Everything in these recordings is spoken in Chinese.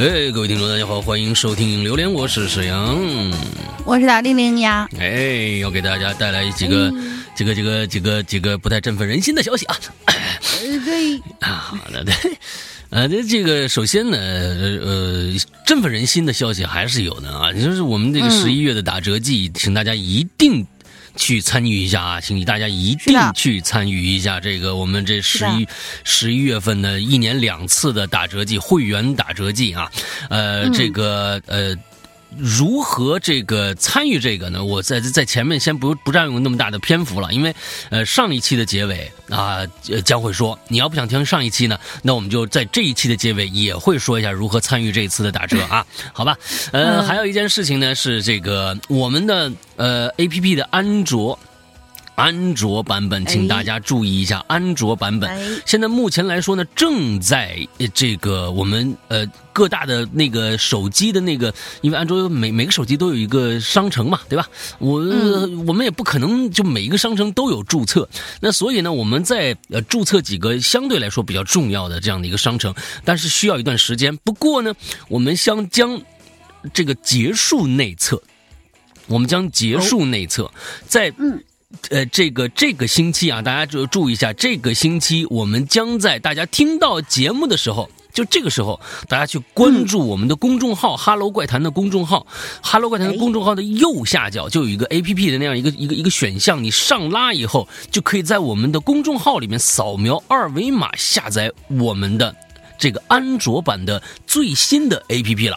哎，各位听众，大家好，欢迎收听《榴莲》，我是沈阳，我是大玲玲呀。哎，要给大家带来几个、几个、几个、几个、几个不太振奋人心的消息啊。呃，对，啊，好的，对，呃，这这个首先呢，呃，振奋人心的消息还是有的啊，就是我们这个十一月的打折季，请大家一定。去参与一下啊，请大家一定去参与一下这个我们这十一十一月份的一年两次的打折季会员打折季啊，呃，这个呃。如何这个参与这个呢？我在在前面先不不占用那么大的篇幅了，因为呃上一期的结尾啊将会说，你要不想听上一期呢，那我们就在这一期的结尾也会说一下如何参与这一次的打折啊，好吧？呃，还有一件事情呢是这个我们的呃 A P P 的安卓。安卓版本，请大家注意一下，安卓版本现在目前来说呢，正在这个我们呃各大的那个手机的那个，因为安卓每每个手机都有一个商城嘛，对吧？我我们也不可能就每一个商城都有注册，那所以呢，我们在呃注册几个相对来说比较重要的这样的一个商城，但是需要一段时间。不过呢，我们将将这个结束内测，我们将结束内测，在嗯。呃，这个这个星期啊，大家就注意一下，这个星期我们将在大家听到节目的时候，就这个时候，大家去关注我们的公众号“哈喽怪谈”的公众号，“哈喽怪谈”的公众号的右下角就有一个 A P P 的那样一个一个一个选项，你上拉以后，就可以在我们的公众号里面扫描二维码下载我们的这个安卓版的最新的 A P P 了。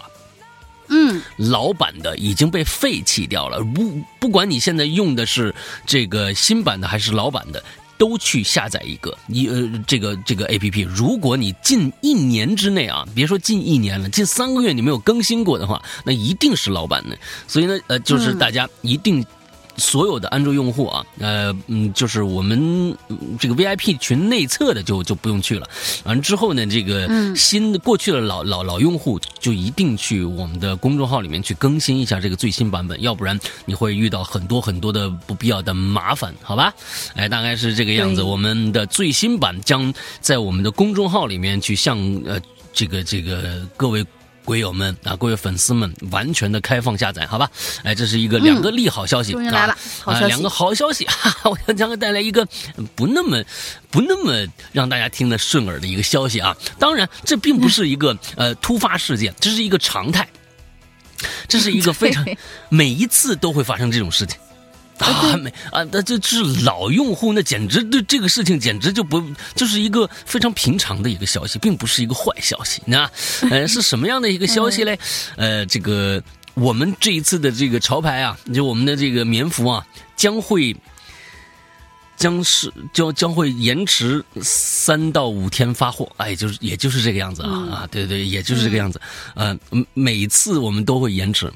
嗯，老版的已经被废弃掉了。不，不管你现在用的是这个新版的还是老版的，都去下载一个一呃这个这个 A P P。如果你近一年之内啊，别说近一年了，近三个月你没有更新过的话，那一定是老版的。所以呢，呃，就是大家一定。所有的安卓用户啊，呃，嗯，就是我们这个 VIP 群内测的就就不用去了。完之后呢，这个新的过去的老老老用户就一定去我们的公众号里面去更新一下这个最新版本，要不然你会遇到很多很多的不必要的麻烦，好吧？哎，大概是这个样子。我们的最新版将在我们的公众号里面去向呃这个这个各位。鬼友们啊，各位粉丝们，完全的开放下载，好吧？哎，这是一个两个利好消息啊，啊，两个好消息，哈哈我要将带来一个不那么不那么让大家听得顺耳的一个消息啊。当然，这并不是一个呃突发事件，这是一个常态，这是一个非常 每一次都会发生这种事情。啊，没啊，那这是老用户，那简直对这个事情简直就不就是一个非常平常的一个消息，并不是一个坏消息。那呃，是什么样的一个消息嘞？呃，这个我们这一次的这个潮牌啊，就我们的这个棉服啊，将会将是将将会延迟三到五天发货。哎，就是也就是这个样子啊啊，对对，也就是这个样子。呃，每次我们都会延迟。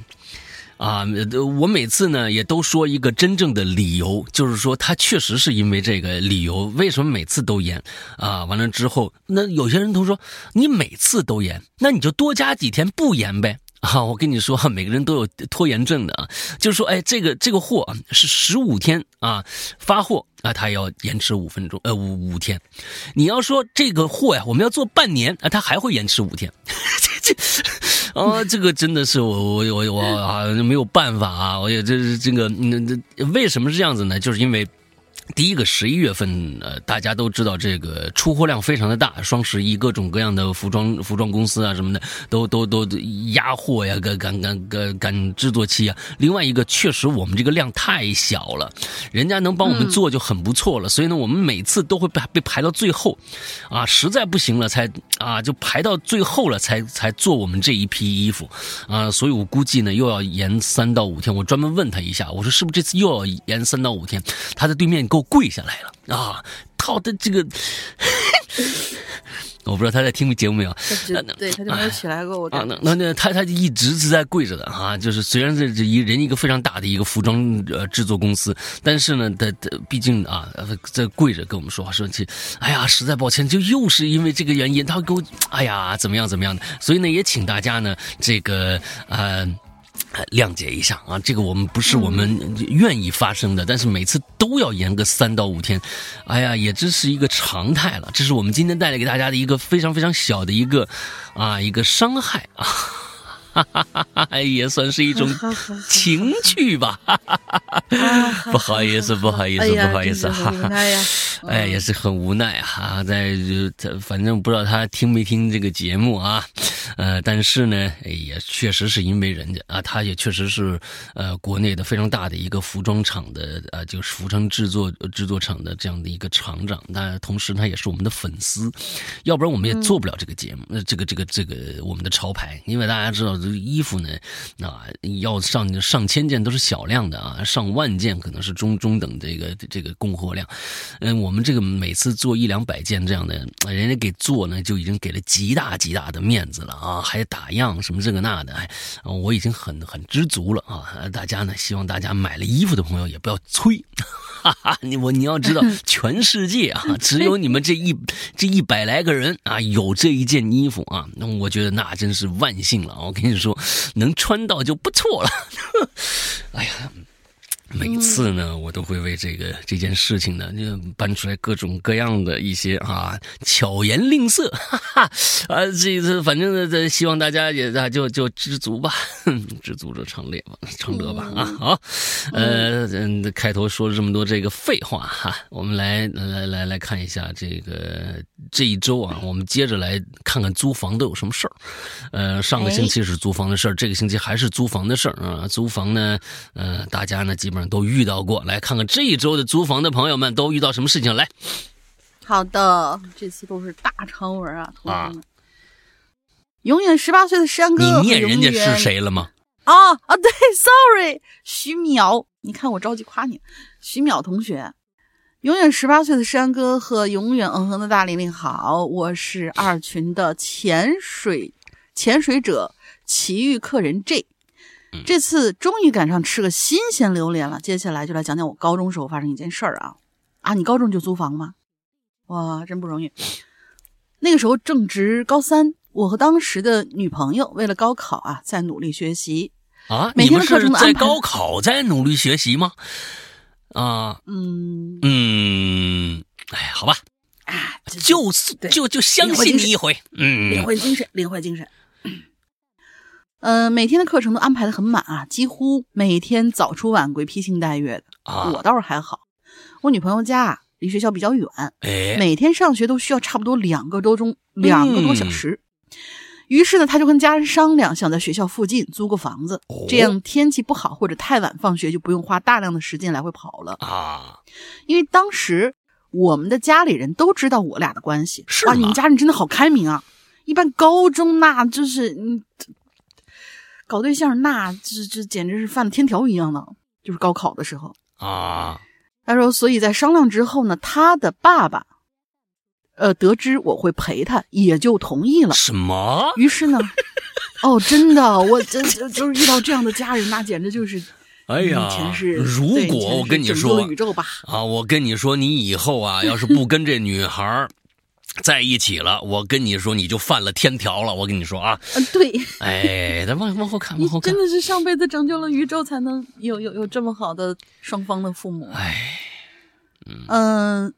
啊，我每次呢也都说一个真正的理由，就是说他确实是因为这个理由，为什么每次都延？啊，完了之后，那有些人都说你每次都延，那你就多加几天不延呗。啊，我跟你说，每个人都有拖延症的啊，就是说，哎，这个这个货是十五天啊发货啊，他要延迟五分钟，呃五五天。你要说这个货呀，我们要做半年啊，他还会延迟五天。这这啊，这个真的是我我我我啊没有办法啊，我也这是这个那那为什么是这样子呢？就是因为。第一个十一月份，呃，大家都知道这个出货量非常的大，双十一各种各样的服装服装公司啊什么的，都都都压货呀，赶赶赶赶赶制作期啊。另外一个，确实我们这个量太小了，人家能帮我们做就很不错了，所以呢，我们每次都会被被排到最后，啊，实在不行了才啊就排到最后了才才做我们这一批衣服，啊，所以我估计呢又要延三到五天。我专门问他一下，我说是不是这次又要延三到五天？他在对面给我跪下来了啊！他的这个，我不知道他在听节目没有？对，他就没有起来过。我啊，那那那他他一直是在跪着的啊！就是虽然是这一人一个非常大的一个服装呃制作公司，但是呢，他他毕竟啊在跪着跟我们说话说起，哎呀，实在抱歉，就又是因为这个原因，他给我哎呀怎么样怎么样的，所以呢，也请大家呢这个呃。谅解一下啊，这个我们不是我们愿意发生的，但是每次都要延个三到五天，哎呀，也这是一个常态了。这是我们今天带来给大家的一个非常非常小的一个啊一个伤害啊。也算是一种 情趣吧。不好意思，不好意思，不好意思哈。哎，也是很无奈啊。在这，反正不知道他听没听这个节目啊。呃，但是呢，也确实是因为人家啊，他也确实是呃国内的非常大的一个服装厂的呃，就是服装制作制作厂的这样的一个厂长。那同时他也是我们的粉丝，要不然我们也做不了这个节目。那这个这个这个我们的潮牌，因为大家知道。衣服呢，啊，要上上千件都是小量的啊，上万件可能是中中等这个这个供货量。嗯，我们这个每次做一两百件这样的，人家给做呢就已经给了极大极大的面子了啊，还打样什么这个那的，我已经很很知足了啊。大家呢，希望大家买了衣服的朋友也不要催。哈哈，你我你要知道，全世界啊，只有你们这一这一百来个人啊，有这一件衣服啊，那我觉得那真是万幸了。我跟你说，能穿到就不错了。哎呀。每次呢，我都会为这个这件事情呢，就搬出来各种各样的一些啊巧言令色，哈哈。啊，这次反正这希望大家也啊就就知足吧，知足者常乐吧，常乐吧啊好，呃嗯，开头说了这么多这个废话哈，我们来来来来看一下这个这一周啊，我们接着来看看租房都有什么事儿，呃，上个星期是租房的事儿，这个星期还是租房的事儿啊，租房呢，呃，大家呢基本。都遇到过，来看看这一周的租房的朋友们都遇到什么事情来。好的，这次都是大长文啊，同学们。永远十八岁的山哥，你念人家是谁了吗？啊啊，对，sorry，徐淼，你看我着急夸你，徐淼同学。永远十八岁的山哥和永远嗯哼的大玲玲好，我是二群的潜水潜水者奇遇客人 J。这次终于赶上吃个新鲜榴莲了。接下来就来讲讲我高中时候发生一件事儿啊啊！你高中就租房吗？哇，真不容易。那个时候正值高三，我和当时的女朋友为了高考啊，在努力学习啊。每天的课程在高考在努力学习吗？啊，嗯嗯，哎，好吧，啊，就就就相信你一回，嗯，领会精神，领会精神。嗯，每天的课程都安排的很满啊，几乎每天早出晚归、披星戴月的。我倒是还好，我女朋友家离学校比较远，每天上学都需要差不多两个多钟、两个多小时。于是呢，他就跟家人商量，想在学校附近租个房子，这样天气不好或者太晚放学就不用花大量的时间来回跑了啊。因为当时我们的家里人都知道我俩的关系，哇，你们家人真的好开明啊！一般高中那就是嗯。搞对象，那这这简直是犯了天条一样的。就是高考的时候啊，他说，所以在商量之后呢，他的爸爸，呃，得知我会陪他，也就同意了。什么？于是呢，哦，真的，我真就是遇到这样的家人，那简直就是，哎呀。如果我跟你说，啊，我跟你说，你以后啊，要是不跟这女孩。在一起了，我跟你说，你就犯了天条了。我跟你说啊，嗯，对，哎，咱往往后看，往后看，真的是上辈子拯救了宇宙，才能有有有这么好的双方的父母。哎，嗯，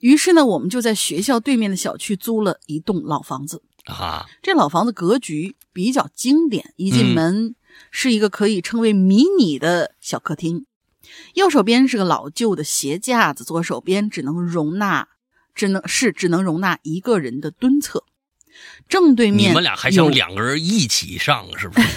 于是呢，我们就在学校对面的小区租了一栋老房子啊。这老房子格局比较经典，一进门是一个可以称为迷你的小客厅，右手边是个老旧的鞋架子，左手边只能容纳。只能是只能容纳一个人的蹲厕，正对面你们俩还想两个人一起上是不是？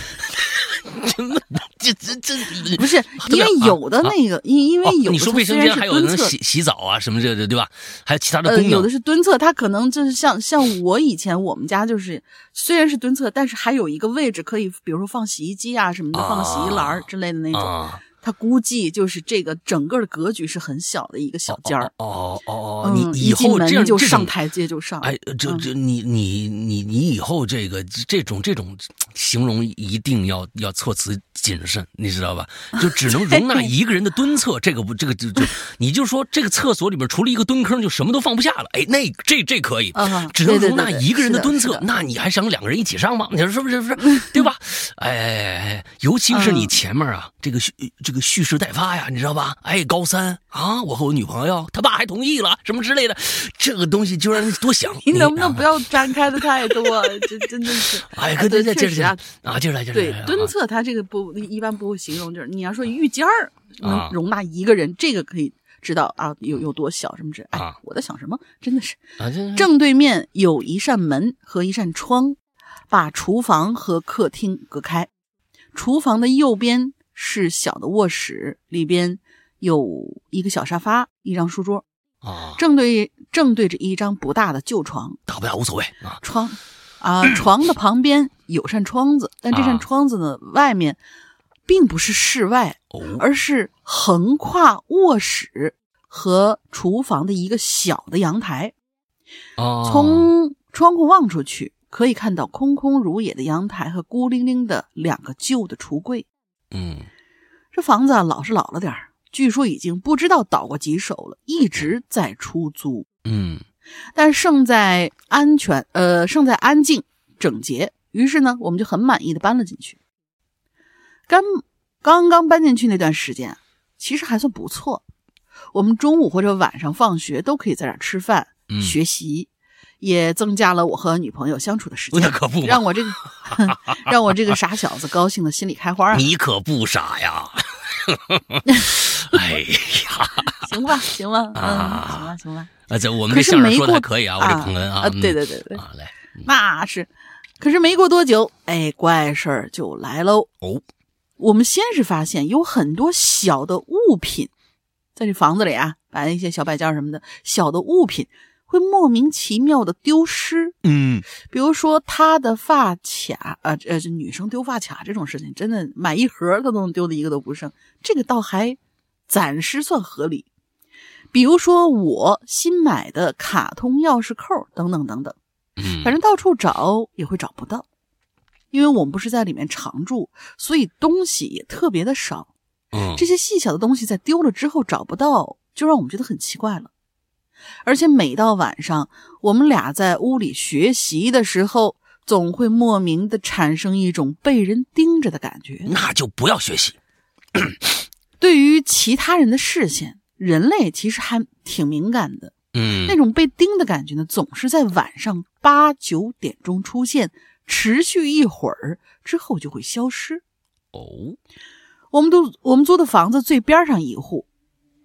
这这这不是因为有的那个，因因为有你说卫生间还有能洗洗澡啊什么这这对吧？还有其他的功能，有的是蹲厕，它可能就是像像我以前我们家就是虽然是蹲厕，但是还有一个位置可以，比如说放洗衣机啊什么的，放洗衣篮之类的那种。他估计就是这个整个的格局是很小的一个小间儿哦哦哦，你以后这样就上台阶就上哎，这这你你你你以后这个这种这种形容一定要要措辞谨慎，你知道吧？就只能容纳 一个人的蹲厕，这个不这个就就你就说这个厕所里边除了一个蹲坑就什么都放不下了，哎，那这这可以，只能容纳一个人的蹲厕，那你还想两个人一起上吗？你说是不是？是不是？对吧？哎哎哎，尤其是你前面啊，这个蓄这个蓄势待发呀，你知道吧？哎，高三啊，我和我女朋友，他爸还同意了，什么之类的，这个东西就让人多想。你能不能不要展开的太多？这真的是。哎，可对对，接着讲啊，接着来，接着来。对，蹲厕它这个不一般不会形容，就是你要说浴间儿能容纳一个人，这个可以知道啊，有有多小什么之。哎，我在想什么？真的是。正对面有一扇门和一扇窗。把厨房和客厅隔开，厨房的右边是小的卧室，里边有一个小沙发，一张书桌，啊，正对正对着一张不大的旧床，大不大无所谓啊。窗啊，床的旁边有扇窗子，但这扇窗子呢，外面并不是室外，而是横跨卧室和厨房的一个小的阳台，从窗户望出去。可以看到空空如也的阳台和孤零零的两个旧的橱柜。嗯，这房子啊老是老了点据说已经不知道倒过几手了，一直在出租。嗯，但胜在安全，呃，胜在安静整洁。于是呢，我们就很满意的搬了进去。刚刚刚搬进去那段时间，其实还算不错。我们中午或者晚上放学都可以在这儿吃饭、学习。也增加了我和女朋友相处的时间，那可不，让我这个 让我这个傻小子高兴的心里开花啊！你可不傻呀！哎呀，行吧，行吧，嗯，行吧，行吧。啊，这我们这相声说的还可以啊，我这捧哏啊，对对对对，来，那是。可是没过多久，哎，怪事儿就来喽。哦，我们先是发现有很多小的物品在这房子里啊，摆一些小摆件什么的，小的物品。会莫名其妙的丢失，嗯，比如说她的发卡，啊呃，这女生丢发卡这种事情，真的买一盒她都能丢的一个都不剩，这个倒还暂时算合理。比如说我新买的卡通钥匙扣等等等等，嗯，反正到处找也会找不到，因为我们不是在里面常住，所以东西也特别的少，嗯，这些细小的东西在丢了之后找不到，就让我们觉得很奇怪了。而且每到晚上，我们俩在屋里学习的时候，总会莫名的产生一种被人盯着的感觉。那就不要学习。对于其他人的视线，人类其实还挺敏感的。嗯，那种被盯的感觉呢，总是在晚上八九点钟出现，持续一会儿之后就会消失。哦，我们都我们租的房子最边上一户。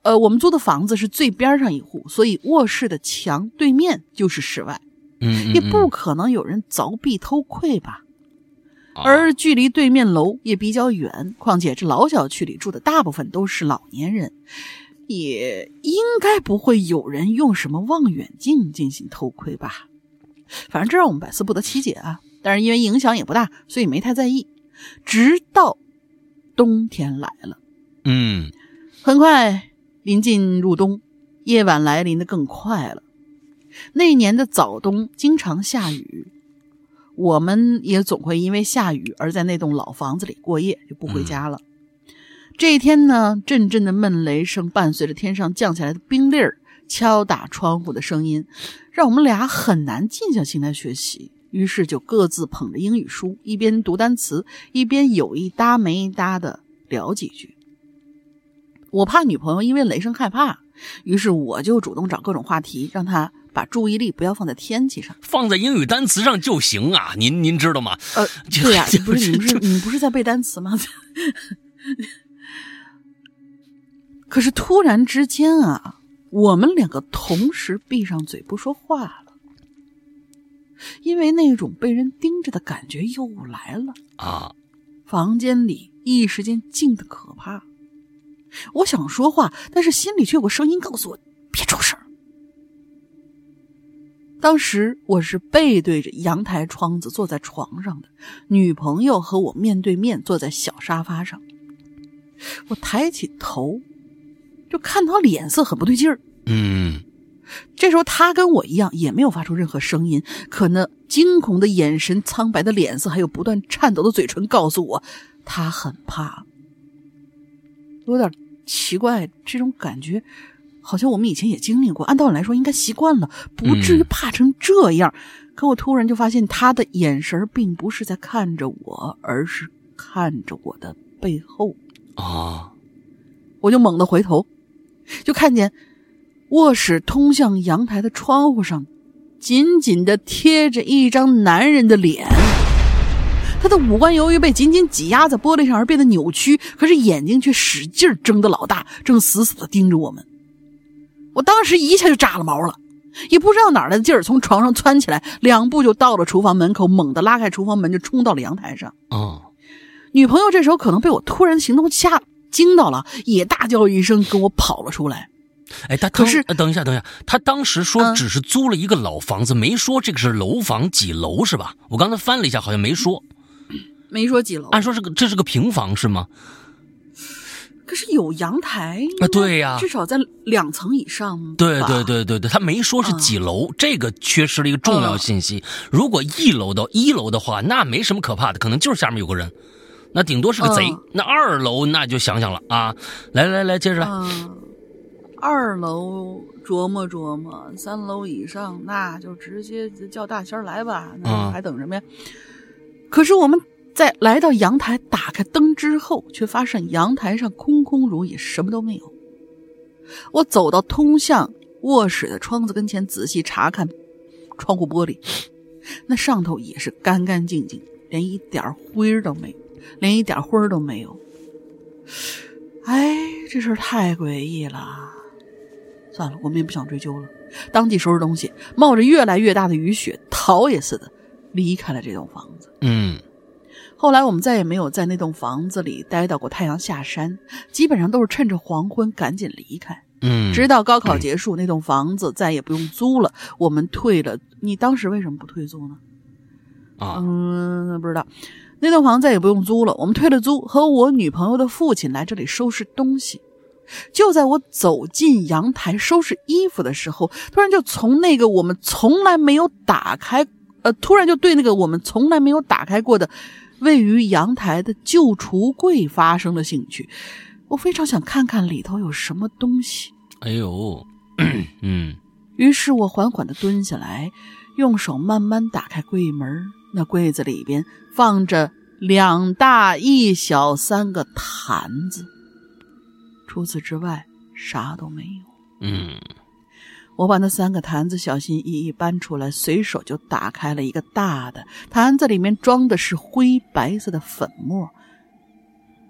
呃，我们租的房子是最边上一户，所以卧室的墙对面就是室外，嗯，也不可能有人凿壁偷窥吧。而距离对面楼也比较远，况且这老小区里住的大部分都是老年人，也应该不会有人用什么望远镜进行偷窥吧。反正这让我们百思不得其解啊。但是因为影响也不大，所以没太在意。直到冬天来了，嗯，很快。临近入冬，夜晚来临的更快了。那年的早冬经常下雨，我们也总会因为下雨而在那栋老房子里过夜，就不回家了。这一天呢，阵阵的闷雷声伴随着天上降下来的冰粒儿敲打窗户的声音，让我们俩很难静下心来学习。于是就各自捧着英语书，一边读单词，一边有一搭没一搭的聊几句。我怕女朋友因为雷声害怕，于是我就主动找各种话题，让她把注意力不要放在天气上，放在英语单词上就行啊。您您知道吗？呃，对呀，不是你不是你不是在背单词吗？可是突然之间啊，我们两个同时闭上嘴不说话了，因为那种被人盯着的感觉又来了啊。房间里一时间静的可怕。我想说话，但是心里却有个声音告诉我别出声。当时我是背对着阳台窗子坐在床上的，女朋友和我面对面坐在小沙发上。我抬起头，就看他脸色很不对劲儿。嗯，这时候他跟我一样，也没有发出任何声音，可那惊恐的眼神、苍白的脸色，还有不断颤抖的嘴唇，告诉我他很怕。有点奇怪，这种感觉好像我们以前也经历过。按道理来说，应该习惯了，不至于怕成这样。可我突然就发现，他的眼神并不是在看着我，而是看着我的背后啊！我就猛地回头，就看见卧室通向阳台的窗户上，紧紧的贴着一张男人的脸。他的五官由于被紧紧挤压在玻璃上而变得扭曲，可是眼睛却使劲睁得老大，正死死的盯着我们。我当时一下就炸了毛了，也不知道哪来的劲儿，从床上窜起来，两步就到了厨房门口，猛地拉开厨房门，就冲到了阳台上。哦，女朋友这时候可能被我突然行动吓惊到了，也大叫一声跟我跑了出来。哎，他可是等一下，等一下，他当时说只是租了一个老房子，没说这个是楼房几楼是吧？我刚才翻了一下，好像没说。没说几楼，按说是个这是个平房是吗？可是有阳台啊，对呀，至少在两层以上。对对对对对，他没说是几楼，这个缺失了一个重要信息。如果一楼到一楼的话，那没什么可怕的，可能就是下面有个人，那顶多是个贼。那二楼那就想想了啊！来来来，接着来。二楼琢磨琢磨，三楼以上那就直接叫大仙来吧，那还等什么呀？可是我们。在来到阳台，打开灯之后，却发现阳台上空空如也，什么都没有。我走到通向卧室的窗子跟前，仔细查看窗户玻璃，那上头也是干干净净，连一点灰都没有，连一点灰儿都没有。哎，这事儿太诡异了。算了，我们也不想追究了，当即收拾东西，冒着越来越大的雨雪，逃也似的离开了这栋房子。嗯。后来我们再也没有在那栋房子里待到过太阳下山，基本上都是趁着黄昏赶紧离开。嗯，直到高考结束，那栋房子再也不用租了，我们退了。你当时为什么不退租呢？啊，嗯，不知道。那栋房再也不用租了，我们退了租，和我女朋友的父亲来这里收拾东西。就在我走进阳台收拾衣服的时候，突然就从那个我们从来没有打开，呃，突然就对那个我们从来没有打开过的。位于阳台的旧橱柜发生了兴趣，我非常想看看里头有什么东西。哎呦，嗯，于是我缓缓的蹲下来，用手慢慢打开柜门。那柜子里边放着两大一小三个坛子，除此之外啥都没有。嗯。我把那三个坛子小心翼翼搬出来，随手就打开了一个大的坛子，里面装的是灰白色的粉末，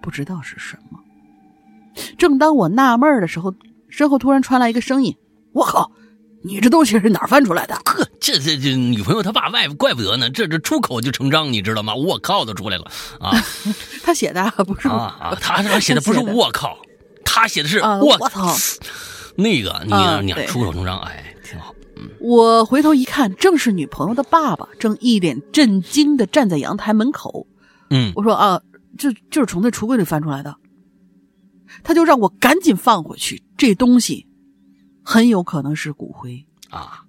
不知道是什么。正当我纳闷的时候，身后突然传来一个声音：“我靠，你这东西是哪儿翻出来的？” 呵，这这这女朋友他爸外怪不得呢，这这出口就成章，你知道吗？我靠，都出来了啊！他写的不是啊，他他写的不是我靠，他写的是我操。那个你你出口成章，哎，挺好。嗯，我回头一看，正是女朋友的爸爸，正一脸震惊的站在阳台门口。嗯，我说啊，就就是从那橱柜里翻出来的。他就让我赶紧放回去，这东西很有可能是骨灰啊！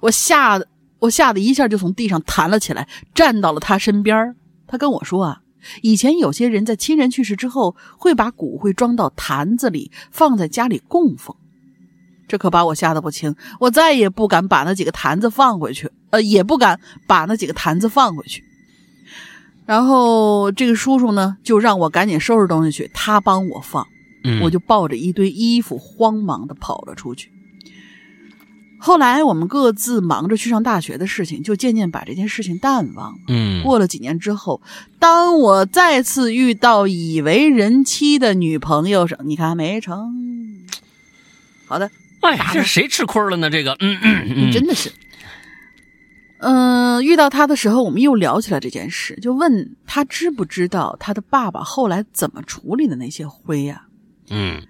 我吓得我吓得一下就从地上弹了起来，站到了他身边。他跟我说啊。以前有些人在亲人去世之后，会把骨灰装到坛子里，放在家里供奉。这可把我吓得不轻，我再也不敢把那几个坛子放回去，呃，也不敢把那几个坛子放回去。然后这个叔叔呢，就让我赶紧收拾东西去，他帮我放，我就抱着一堆衣服，慌忙的跑了出去。后来我们各自忙着去上大学的事情，就渐渐把这件事情淡忘了。嗯，过了几年之后，当我再次遇到已为人妻的女朋友时，你看没成？好的，哎呀，这谁吃亏了呢？这个，嗯嗯嗯，真的是。嗯，遇到他的时候，我们又聊起了这件事，就问他知不知道他的爸爸后来怎么处理的那些灰呀？嗯。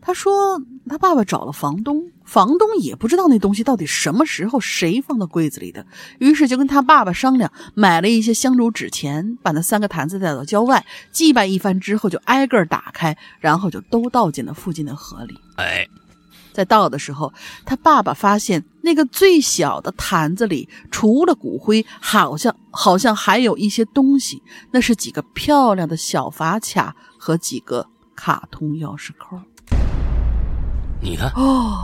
他说，他爸爸找了房东，房东也不知道那东西到底什么时候谁放到柜子里的，于是就跟他爸爸商量，买了一些香烛纸钱，把那三个坛子带到郊外祭拜一番之后，就挨个打开，然后就都倒进了附近的河里。哎，在倒的时候，他爸爸发现那个最小的坛子里，除了骨灰，好像好像还有一些东西，那是几个漂亮的小发卡和几个卡通钥匙扣。你看哦，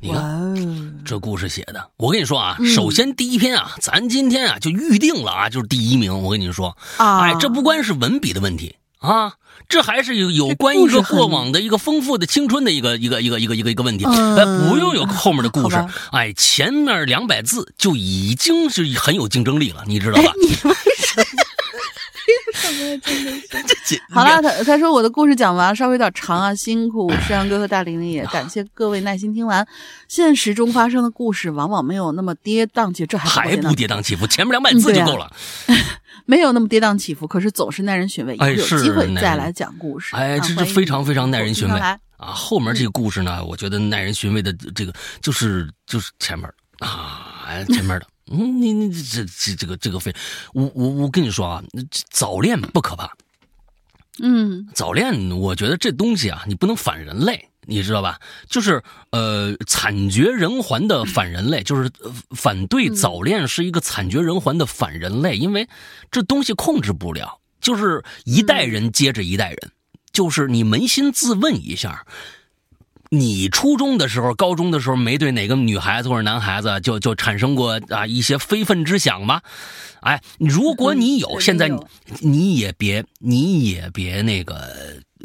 你看这故事写的，我跟你说啊，首先第一篇啊，咱今天啊就预定了啊，就是第一名。我跟你说，哎，这不光是文笔的问题啊，这还是有有关一个过往的一个丰富的青春的一个一个一个一个一个一个问题。哎，不用有后面的故事，哎，前面两百字就已经是很有竞争力了，你知道吧？你为什么？什么真的是？好了，他他说我的故事讲完，稍微有点长啊，辛苦山阳哥和大玲玲，也感谢各位耐心听完。现实中发生的故事往往没有那么跌宕起，这还不跌宕起伏，前面两百字就够了。没有那么跌宕起伏，可是总是耐人寻味。哎，有机会再来讲故事。哎，这是非常非常耐人寻味啊！后面这个故事呢，我觉得耐人寻味的这个就是就是前面啊，前面的。嗯，你你这这这个这个非，我我我跟你说啊，早恋不可怕，嗯，早恋我觉得这东西啊，你不能反人类，你知道吧？就是呃，惨绝人寰的反人类，就是反对早恋是一个惨绝人寰的反人类，因为这东西控制不了，就是一代人接着一代人，就是你扪心自问一下。你初中的时候、高中的时候，没对哪个女孩子或者男孩子就就产生过啊一些非分之想吗？哎，如果你有，现在你你也别你也别那个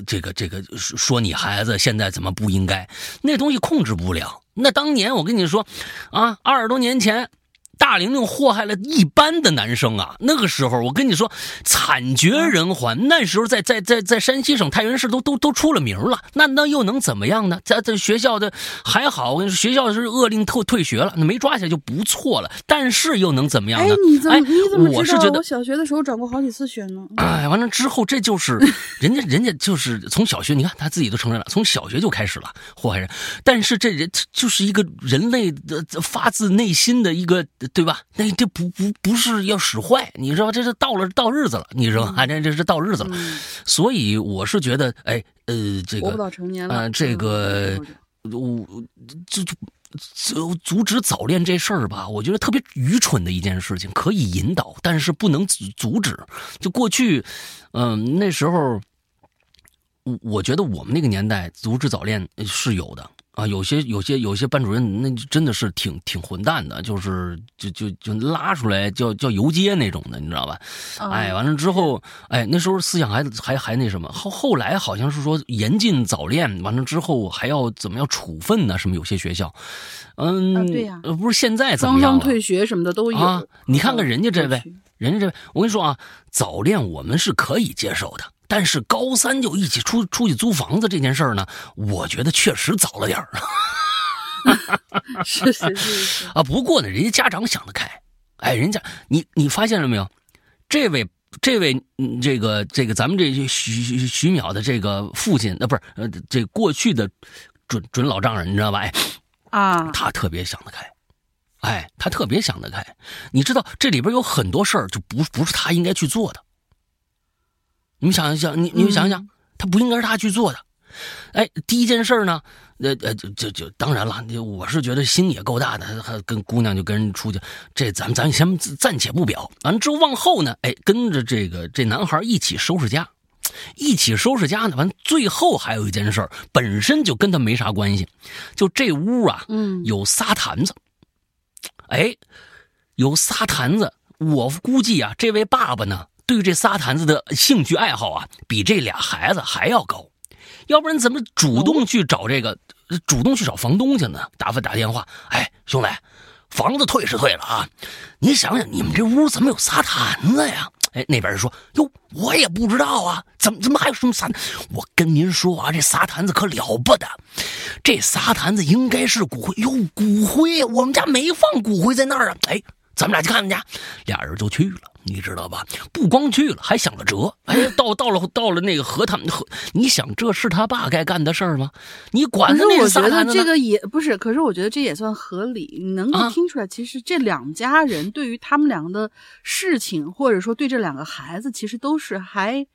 这个这个说你孩子现在怎么不应该，那东西控制不了。那当年我跟你说，啊，二十多年前。大玲玲祸害了一般的男生啊！那个时候，我跟你说，惨绝人寰。那时候，在在在在山西省太原市都都都出了名了。那那又能怎么样呢？在在学校的还好，我跟你说，学校是勒令退退学了，那没抓起来就不错了。但是又能怎么样呢？哎，你怎么你怎么知道？我小学的时候转过好几次学呢。哎，完了之后，这就是 人家人家就是从小学，你看他自己都承认了，从小学就开始了祸害人。但是这人就是一个人类的发自内心的一个。对吧？那这不不不是要使坏，你知道这是到了到日子了，你知道啊？这这是到日子了，所以我是觉得，哎呃，这个呃，这个我就就就阻止早恋这事儿吧，我觉得特别愚蠢的一件事情，可以引导，但是不能阻阻止。就过去，嗯，那时候，我我觉得我们那个年代阻止早恋是有的。啊，有些有些有些班主任，那真的是挺挺混蛋的，就是就就就拉出来叫叫游街那种的，你知道吧？哎，完了之后，哎，那时候思想还还还那什么，后后来好像是说严禁早恋，完了之后还要怎么样处分呢？什么有些学校，嗯，对呀，不是现在怎么样退学什么的都有啊？你看看人家这位，人家这位，我跟你说啊，早恋我们是可以接受的。但是高三就一起出出去租房子这件事儿呢，我觉得确实早了点儿。是是是 啊，不过呢，人家家长想得开，哎，人家你你发现了没有？这位这位这个这个咱们这徐徐徐淼的这个父亲，那不是呃这过去的准准老丈人，你知道吧？哎啊，他特别想得开，哎，他特别想得开。你知道这里边有很多事儿就不不是他应该去做的。你们想一想，你你们想想，他不应该是他去做的。哎，第一件事呢，呃呃，就就就当然了，我是觉得心也够大的，还跟姑娘就跟人出去，这咱咱先暂且不表。完之后往后呢，哎，跟着这个这男孩一起收拾家，一起收拾家呢。完最后还有一件事本身就跟他没啥关系，就这屋啊，嗯，有仨坛子，哎，有仨坛子，我估计啊，这位爸爸呢。对这仨坛子的兴趣爱好啊，比这俩孩子还要高，要不然怎么主动去找这个，主动去找房东去呢？打发打电话，哎，兄弟，房子退是退了啊，你想想，你们这屋怎么有仨坛子呀？哎，那边人说，哟，我也不知道啊，怎么怎么还有什么仨？我跟您说啊，这仨坛子可了不得，这仨坛子应该是骨灰哟，骨灰，我们家没放骨灰在那儿啊，哎。咱们俩去看看去，俩人就去了，你知道吧？不光去了，还想了辙。哎，到到了到了那个和他们和，你想这是他爸该干的事儿吗？你管他那我觉得这个也不是，可是我觉得这也算合理。你能够听出来，其实这两家人对于他们两个的事情，或者说对这两个孩子，其实都是还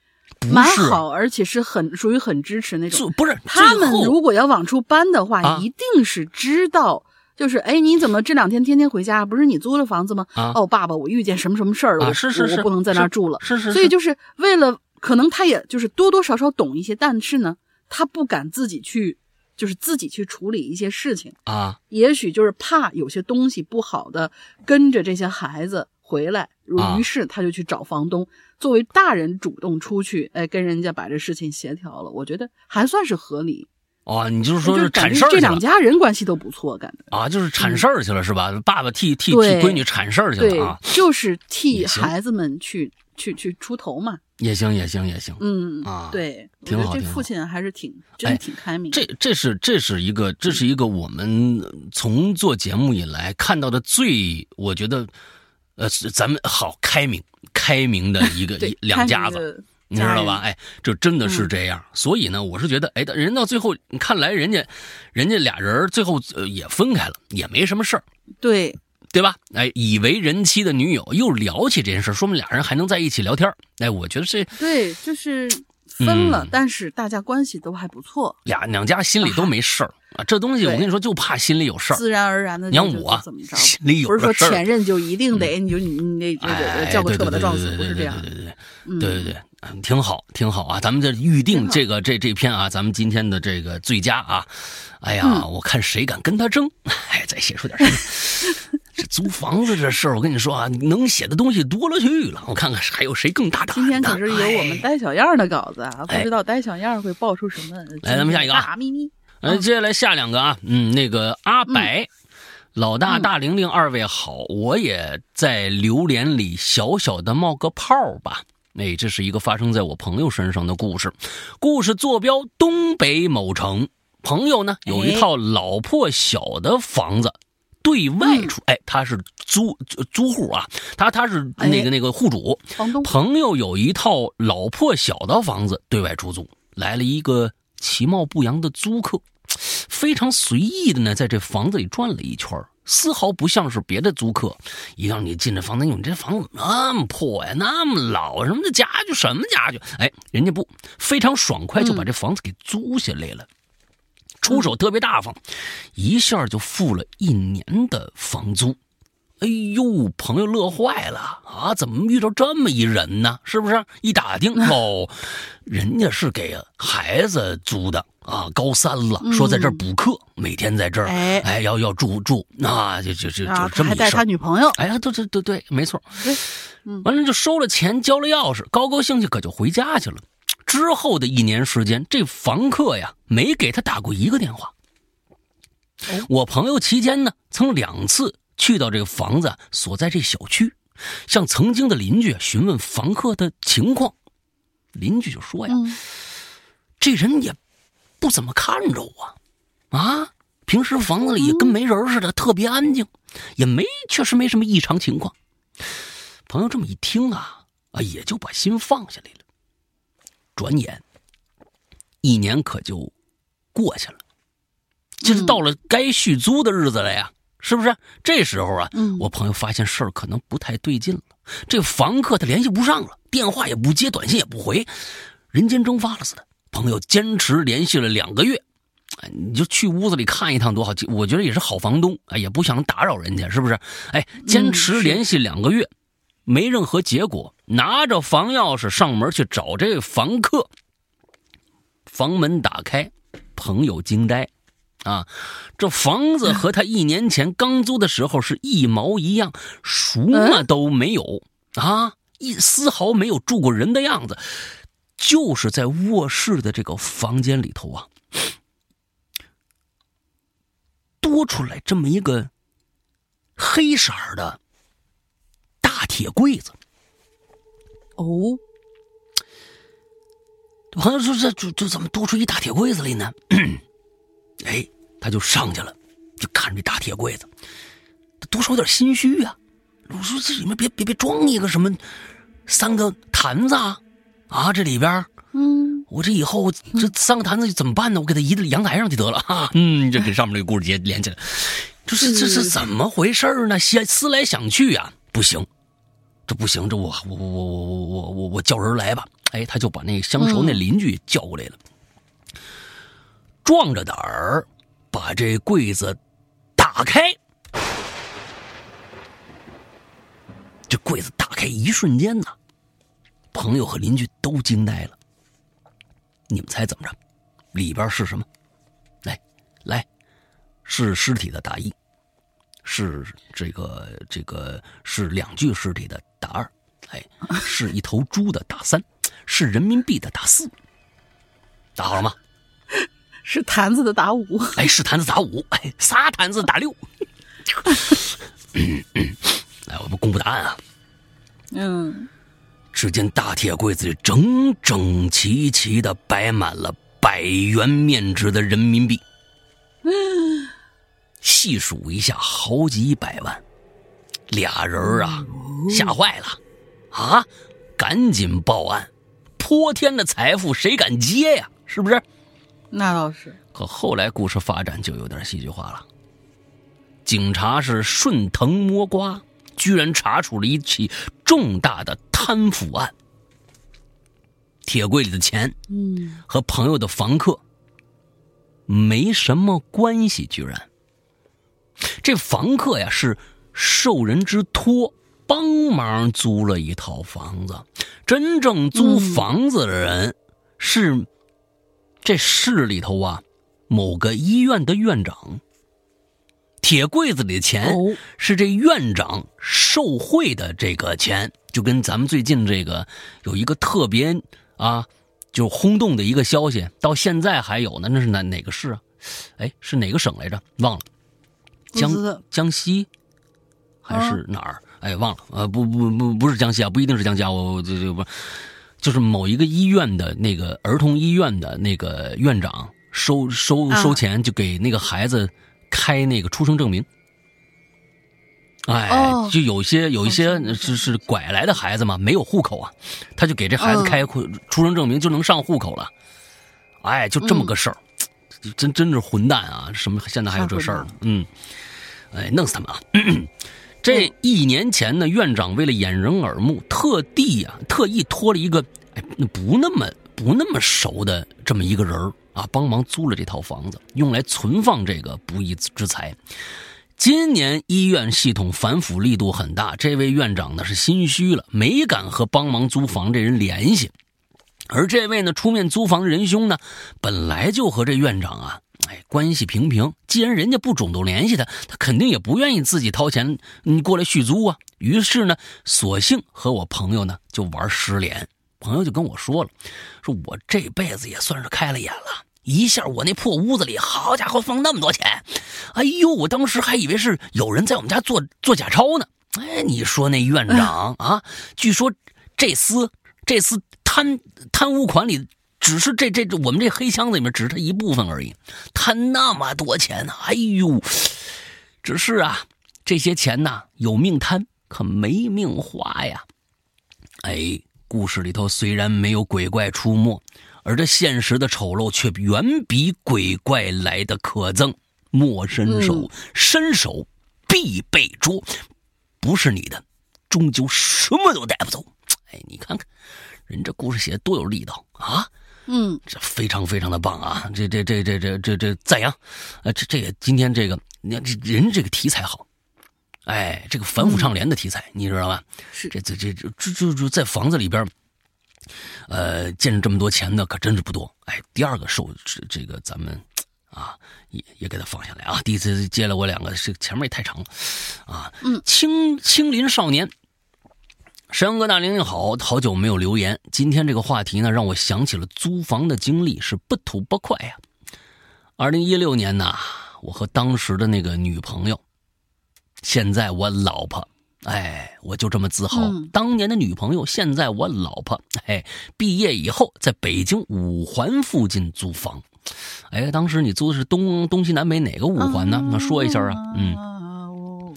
蛮好，而且是很属于很支持那种。不是他们如果要往出搬的话，一定是知道。就是哎，你怎么这两天天天回家？不是你租了房子吗？哦，爸爸，我遇见什么什么事儿了？我是是是，我不能在那儿住了。是是。所以就是为了，可能他也就是多多少少懂一些，但是呢，他不敢自己去就是自己去处理一些事情啊，也许就是怕有些东西不好的跟着这些孩子回来，于是他就去找房东。作为大人主动出去，哎，跟人家把这事情协调了，我觉得还算是合理。哦，你就是说是铲事儿这两家人关系都不错，感觉啊，就是铲事儿去了是吧？爸爸替替替闺女铲事儿去了啊，就是替孩子们去去去出头嘛。也行，也行，也行。嗯啊，对，挺好。这父亲还是挺真挺开明。这这是这是一个这是一个我们从做节目以来看到的最，我觉得，呃，咱们好开明开明的一个 两家子，你知道吧？哎，这真的是这样。所以呢，我是觉得，哎，人到最后，看来人家人家俩人最后也分开了，也没什么事儿。对。对吧？哎，以为人妻的女友又聊起这件事，说明俩人还能在一起聊天。哎，我觉得这对，就是分了，但是大家关系都还不错，俩两家心里都没事儿 啊。这东西我跟你说，就怕心里有事儿，自然而然的。你像我怎么着，心里有不是说前任就一定得，你就你你那叫个车把他撞死，不是这样。对对对对对对对，挺好挺好啊。咱们这预定这个这这篇啊，咱们今天的这个最佳啊，哎呀，我看谁敢跟他争，哎，再写出点什么。这租房子这事儿，我跟你说啊，能写的东西多了去了。我看看还有谁更大胆。今天可是有我们呆小样的稿子啊，不知道呆小样会爆出什么来。咱们下一个大秘密。呃，接下来下两个啊，嗯，那个阿白，老大大玲玲二位好，我也在榴莲里小小的冒个泡吧。哎，这是一个发生在我朋友身上的故事。故事坐标东北某城，朋友呢有一套老破小的房子。对外出，哎，他是租租户啊，他他是那个那个户主。房东朋友有一套老破小的房子对外出租，来了一个其貌不扬的租客，非常随意的呢，在这房子里转了一圈，丝毫不像是别的租客。一让你进这房子，你这房子那么破呀，那么老，什么的家具，什么家具？哎，人家不，非常爽快就把这房子给租下来了。出手特别大方，一下就付了一年的房租。哎呦，朋友乐坏了啊！怎么遇到这么一人呢？是不是？一打听 哦，人家是给孩子租的啊，高三了，说在这儿补课，每天在这儿，哎，要要住住，那就就就就这么还带他女朋友。哎呀，对对对对，没错。完了就收了钱，交了钥匙，高高兴兴可就回家去了。之后的一年时间，这房客呀没给他打过一个电话。我朋友期间呢，曾两次去到这个房子所在这小区，向曾经的邻居询问房客的情况。邻居就说呀：“这人也不怎么看着我，啊，平时房子里也跟没人似的，特别安静，也没确实没什么异常情况。”朋友这么一听啊，啊，也就把心放下来了。转眼，一年可就过去了，就是到了该续租的日子了呀，是不是？这时候啊，我朋友发现事儿可能不太对劲了。这房客他联系不上了，电话也不接，短信也不回，人间蒸发了似的。朋友坚持联系了两个月，哎，你就去屋子里看一趟多好，我觉得也是好房东啊，也不想打扰人家，是不是？哎，坚持联系两个月。没任何结果，拿着房钥匙上门去找这个房客。房门打开，朋友惊呆，啊，这房子和他一年前刚租的时候是一毛一样，什么都没有啊，一丝毫没有住过人的样子，就是在卧室的这个房间里头啊，多出来这么一个黑色的。大铁柜子，哦，朋友说：“这这这怎么多出一大铁柜子来呢？”哎，他就上去了，就看这大铁柜子，多少有点心虚啊。我说：“这里面别别别装一个什么三个坛子啊？啊，这里边，嗯，我这以后这三个坛子怎么办呢？我给他移到阳台上去得了哈。嗯，这跟上面这个故事节连起来，就是这是怎么回事呢？想思来想去呀，不行。”这不行，这我我我我我我我我叫人来吧。哎，他就把那相熟那邻居叫过来了，壮着胆儿把这柜子打开。这柜子打开一瞬间呢，朋友和邻居都惊呆了。你们猜怎么着？里边是什么？来，来，是尸体的打一，是这个这个是两具尸体的打二，哎，是一头猪的打三，是人民币的打四，打好了吗？是坛子的打五，哎，是坛子打五，哎，仨坛子打六。来，我们公布答案啊。嗯。只见大铁柜子里整整齐齐的摆满了百元面值的人民币。嗯细数一下，好几百万。俩人啊，吓坏了，啊，赶紧报案。泼天的财富，谁敢接呀？是不是？那倒是。可后来故事发展就有点戏剧化了。警察是顺藤摸瓜。居然查处了一起重大的贪腐案。铁柜里的钱，嗯，和朋友的房客没什么关系。居然，这房客呀是受人之托帮忙租了一套房子，真正租房子的人是这市里头啊某个医院的院长。铁柜子里的钱是这院长受贿的这个钱，就跟咱们最近这个有一个特别啊，就轰动的一个消息，到现在还有呢。那是哪哪个市啊？哎，是哪个省来着？忘了，江江西还是哪儿？哎，忘了。呃，不不不，不是江西啊，不一定是江西啊。我这这不，就是某一个医院的那个儿童医院的那个院长收收收钱，就给那个孩子。开那个出生证明，哎，就有些有一些是是拐来的孩子嘛，没有户口啊，他就给这孩子开出出生证明就能上户口了，哎，就这么个事儿，真真是混蛋啊！什么现在还有这事儿呢？嗯，哎，弄死他们啊！这一年前呢，院长为了掩人耳目，特地啊，特意托了一个哎不那么不那么熟的这么一个人儿。啊，帮忙租了这套房子，用来存放这个不义之财。今年医院系统反腐力度很大，这位院长呢是心虚了，没敢和帮忙租房这人联系。而这位呢出面租房的仁兄呢，本来就和这院长啊，哎，关系平平。既然人家不主动联系他，他肯定也不愿意自己掏钱你过来续租啊。于是呢，索性和我朋友呢就玩失联。朋友就跟我说了，说我这辈子也算是开了眼了，一下我那破屋子里，好家伙，放那么多钱，哎呦，我当时还以为是有人在我们家做做假钞呢。哎，你说那院长啊，据说这厮这厮贪贪污款里，只是这这我们这黑箱子里面只是他一部分而已，贪那么多钱呢，哎呦，只是啊，这些钱呐，有命贪，可没命花呀，哎。故事里头虽然没有鬼怪出没，而这现实的丑陋却远比鬼怪来的可憎。莫伸手，伸手必被捉。不是你的，终究什么都带不走。哎，你看看，人这故事写的多有力道啊！嗯，这非常非常的棒啊！这这这这这这这赞扬。呃，这这也今天这个，你看这人这个题材好。哎，这个反腐倡廉的题材，你知道吧？是这这这这这这在房子里边，呃，见着这么多钱的可真是不多。哎，第二个受这这个咱们啊，也也给他放下来啊。第一次接了我两个，这前面也太长了啊。嗯，青青林少年，山阳哥大玲玲好好久没有留言。今天这个话题呢，让我想起了租房的经历，是不吐不快呀。二零一六年呐，我和当时的那个女朋友。现在我老婆，哎，我就这么自豪。当年的女朋友，现在我老婆，哎，毕业以后在北京五环附近租房。哎，当时你租的是东东西南北哪个五环呢？那说一下啊。嗯，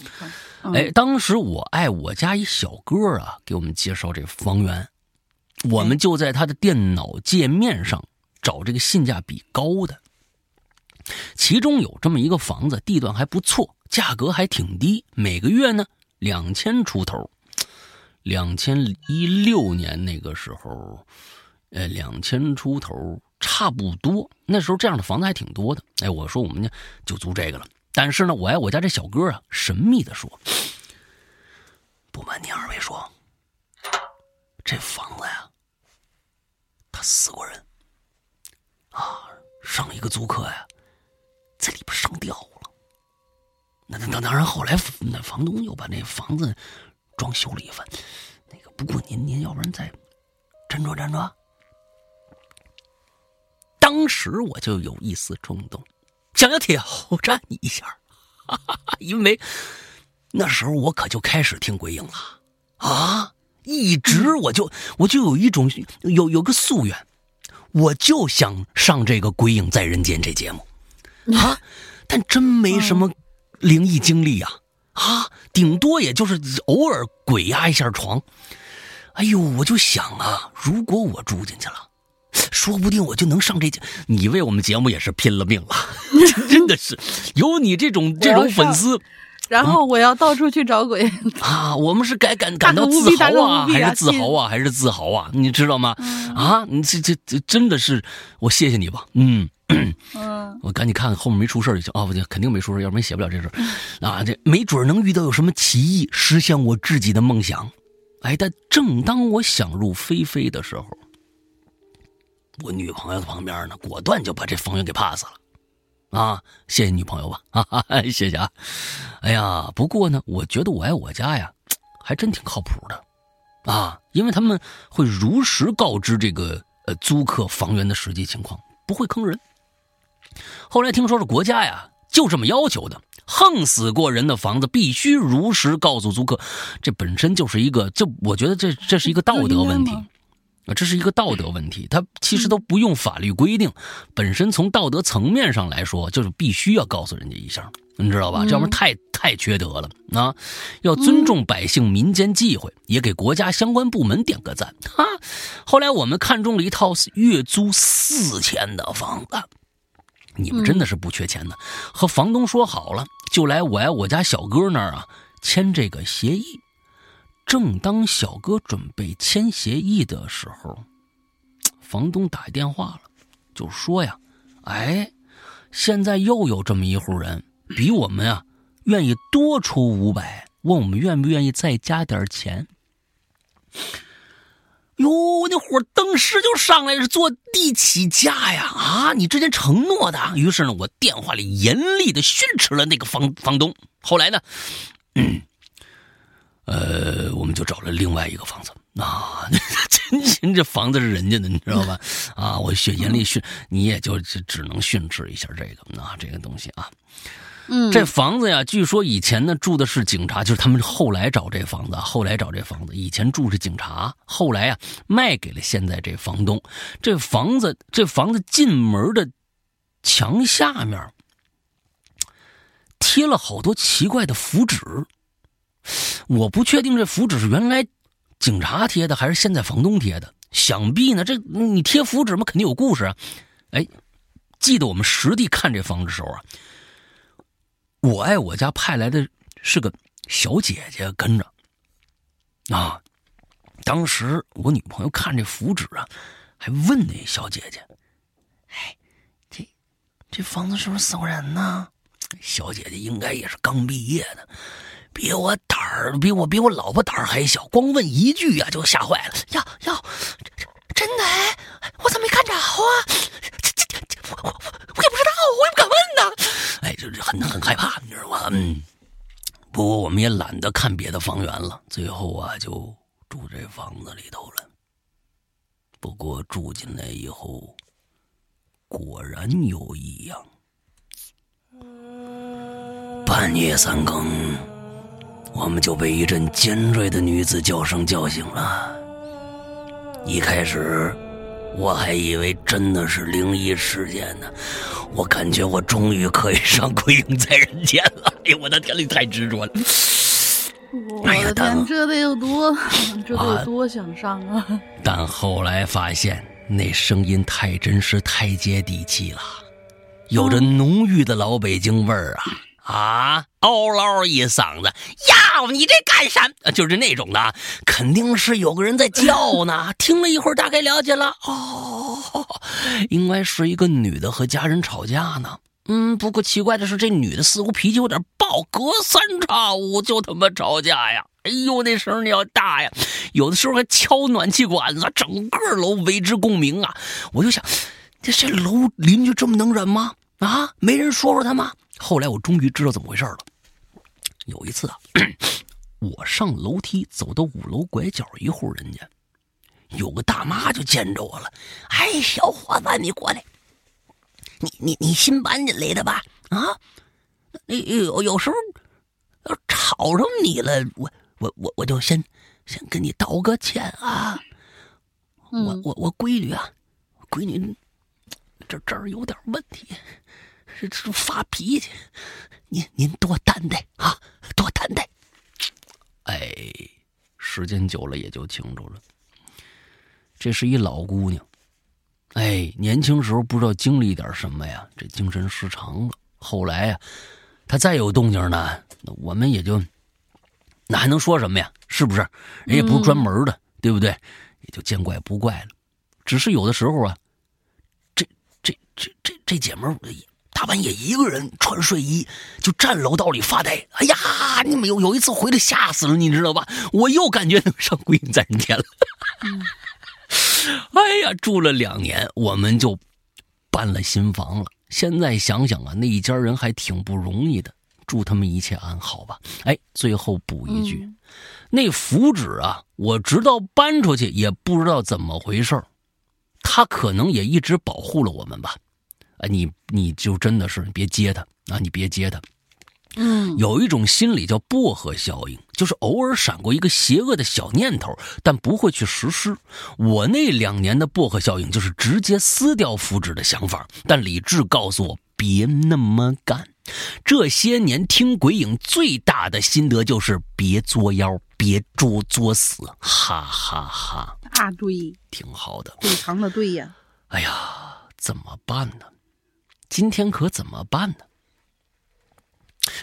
哎，当时我爱我家一小哥啊，给我们介绍这房源，我们就在他的电脑界面上找这个性价比高的，其中有这么一个房子，地段还不错。价格还挺低，每个月呢两千出头。两千一六年那个时候，呃，两千出头差不多。那时候这样的房子还挺多的。哎，我说我们家就租这个了。但是呢，我爱我家这小哥啊，神秘的说：“不瞒你二位说，这房子呀，他死过人啊。上一个租客呀，在里边上吊了。那那当然，后来那房东又把那房子装修了一番。那个不过您您要不然再站住站住。当时我就有一丝冲动，想要挑战你一下，哈 哈因为那时候我可就开始听鬼影了啊！一直我就我就有一种有有个夙愿，我就想上这个《鬼影在人间》这节目啊，但真没什么灵异经历呀啊，顶多也就是偶尔鬼压一下床。哎呦，我就想啊，如果我住进去了。说不定我就能上这节，你为我们节目也是拼了命了，真的是有你这种这种粉丝，然后我要到处去找鬼啊！我们是该感感到自豪啊，还是自豪啊，还是自豪啊？你知道吗？啊，你这这这真的是我谢谢你吧？嗯嗯，我赶紧看看后面没出事就行啊！不对，肯定没出事要不然写不了这事 啊！这没准能遇到有什么奇异，实现我自己的梦想。哎，但正当我想入非非的时候。我女朋友在旁边呢，果断就把这房源给 pass 了，啊，谢谢女朋友吧，哈哈，谢谢啊。哎呀，不过呢，我觉得我爱我家呀，还真挺靠谱的，啊，因为他们会如实告知这个呃租客房源的实际情况，不会坑人。后来听说是国家呀就这么要求的，横死过人的房子必须如实告诉租客，这本身就是一个，这我觉得这这是一个道德问题。啊，这是一个道德问题，它其实都不用法律规定，本身从道德层面上来说，就是必须要告诉人家一下，你知道吧？这不太太缺德了啊！要尊重百姓民间忌讳，也给国家相关部门点个赞哈。后来我们看中了一套月租四千的房子，你们真的是不缺钱的，和房东说好了，就来我爱我家小哥那儿啊签这个协议。正当小哥准备签协议的时候，房东打电话了，就说呀：“哎，现在又有这么一户人，比我们啊愿意多出五百，问我们愿不愿意再加点钱。”哟，我那火登时就上来，是坐地起价呀！啊，你之前承诺的。于是呢，我电话里严厉的训斥了那个房房东。后来呢？呃，我们就找了另外一个房子啊，真心这房子是人家的，你知道吧？啊，我训严厉训，你也就只能训斥一下这个啊，这个东西啊。这房子呀，据说以前呢住的是警察，就是他们后来找这房子，后来找这房子，以前住是警察，后来啊卖给了现在这房东。这房子，这房子进门的墙下面贴了好多奇怪的符纸。我不确定这符纸是原来警察贴的还是现在房东贴的。想必呢，这你贴符纸嘛，肯定有故事啊。哎，记得我们实地看这房子的时候啊，我爱我家派来的是个小姐姐跟着啊。当时我女朋友看这符纸啊，还问那小姐姐：“哎，这这房子是不是死过人呢？”小姐姐应该也是刚毕业的。比我胆儿，比我比我老婆胆儿还小，光问一句呀就吓坏了。呀呀，真的哎？我怎么没看着啊？这这这，我我我也不知道，我也不敢问呐。哎，就是很很害怕，你知道吗？嗯。不过我们也懒得看别的房源了，最后啊就住这房子里头了。不过住进来以后，果然有异样。半夜三更。我们就被一阵尖锐的女子叫声叫醒了。一开始，我还以为真的是灵异事件呢。我感觉我终于可以上《鬼影在人间》了。哎呦，我的天，你太执着了！我的天，这得有多，这得有多想上啊！但后来发现，那声音太真实，太接地气了，有着浓郁的老北京味儿啊。啊！嗷唠一嗓子，呀！你这干啥？就是那种的，肯定是有个人在叫呢。听了一会儿，大概了解了。哦，应该是一个女的和家人吵架呢。嗯，不过奇怪的是，这女的似乎脾气有点暴，隔三差五就他妈吵架呀。哎呦，那声要大呀，有的时候还敲暖气管子，整个楼为之共鸣啊。我就想，这这楼邻居这么能忍吗？啊，没人说说他吗？后来我终于知道怎么回事了。有一次啊，我上楼梯走到五楼拐角一户人家，有个大妈就见着我了。哎，小伙子，你过来。你你你新搬进来的吧？啊，有有时候要吵着你了，我我我我就先先跟你道个歉啊。我我我闺女啊，闺女这这儿有点问题，这这发脾气，您您多担待啊，多担待。哎，时间久了也就清楚了，这是一老姑娘。哎，年轻时候不知道经历点什么呀，这精神失常了。后来呀，她再有动静呢，我们也就那还能说什么呀？是不是？人也不是专门的，对不对？也就见怪不怪了。只是有的时候啊，这这这这这姐们儿大半夜一个人穿睡衣就站楼道里发呆。哎呀，你们有有一次回来吓死了，你知道吧？我又感觉能上归隐在人间了。哎呀，住了两年，我们就搬了新房了。现在想想啊，那一家人还挺不容易的。祝他们一切安好吧。哎，最后补一句，那符纸啊，我直到搬出去也不知道怎么回事他可能也一直保护了我们吧。哎，你你就真的是你别接他啊，你别接他。嗯，有一种心理叫薄荷效应，就是偶尔闪过一个邪恶的小念头，但不会去实施。我那两年的薄荷效应就是直接撕掉符纸的想法，但理智告诉我别那么干。这些年听鬼影最大的心得就是别作妖，别作作死，哈哈哈。啊，对，挺好的，非常的对呀。哎呀，怎么办呢？今天可怎么办呢？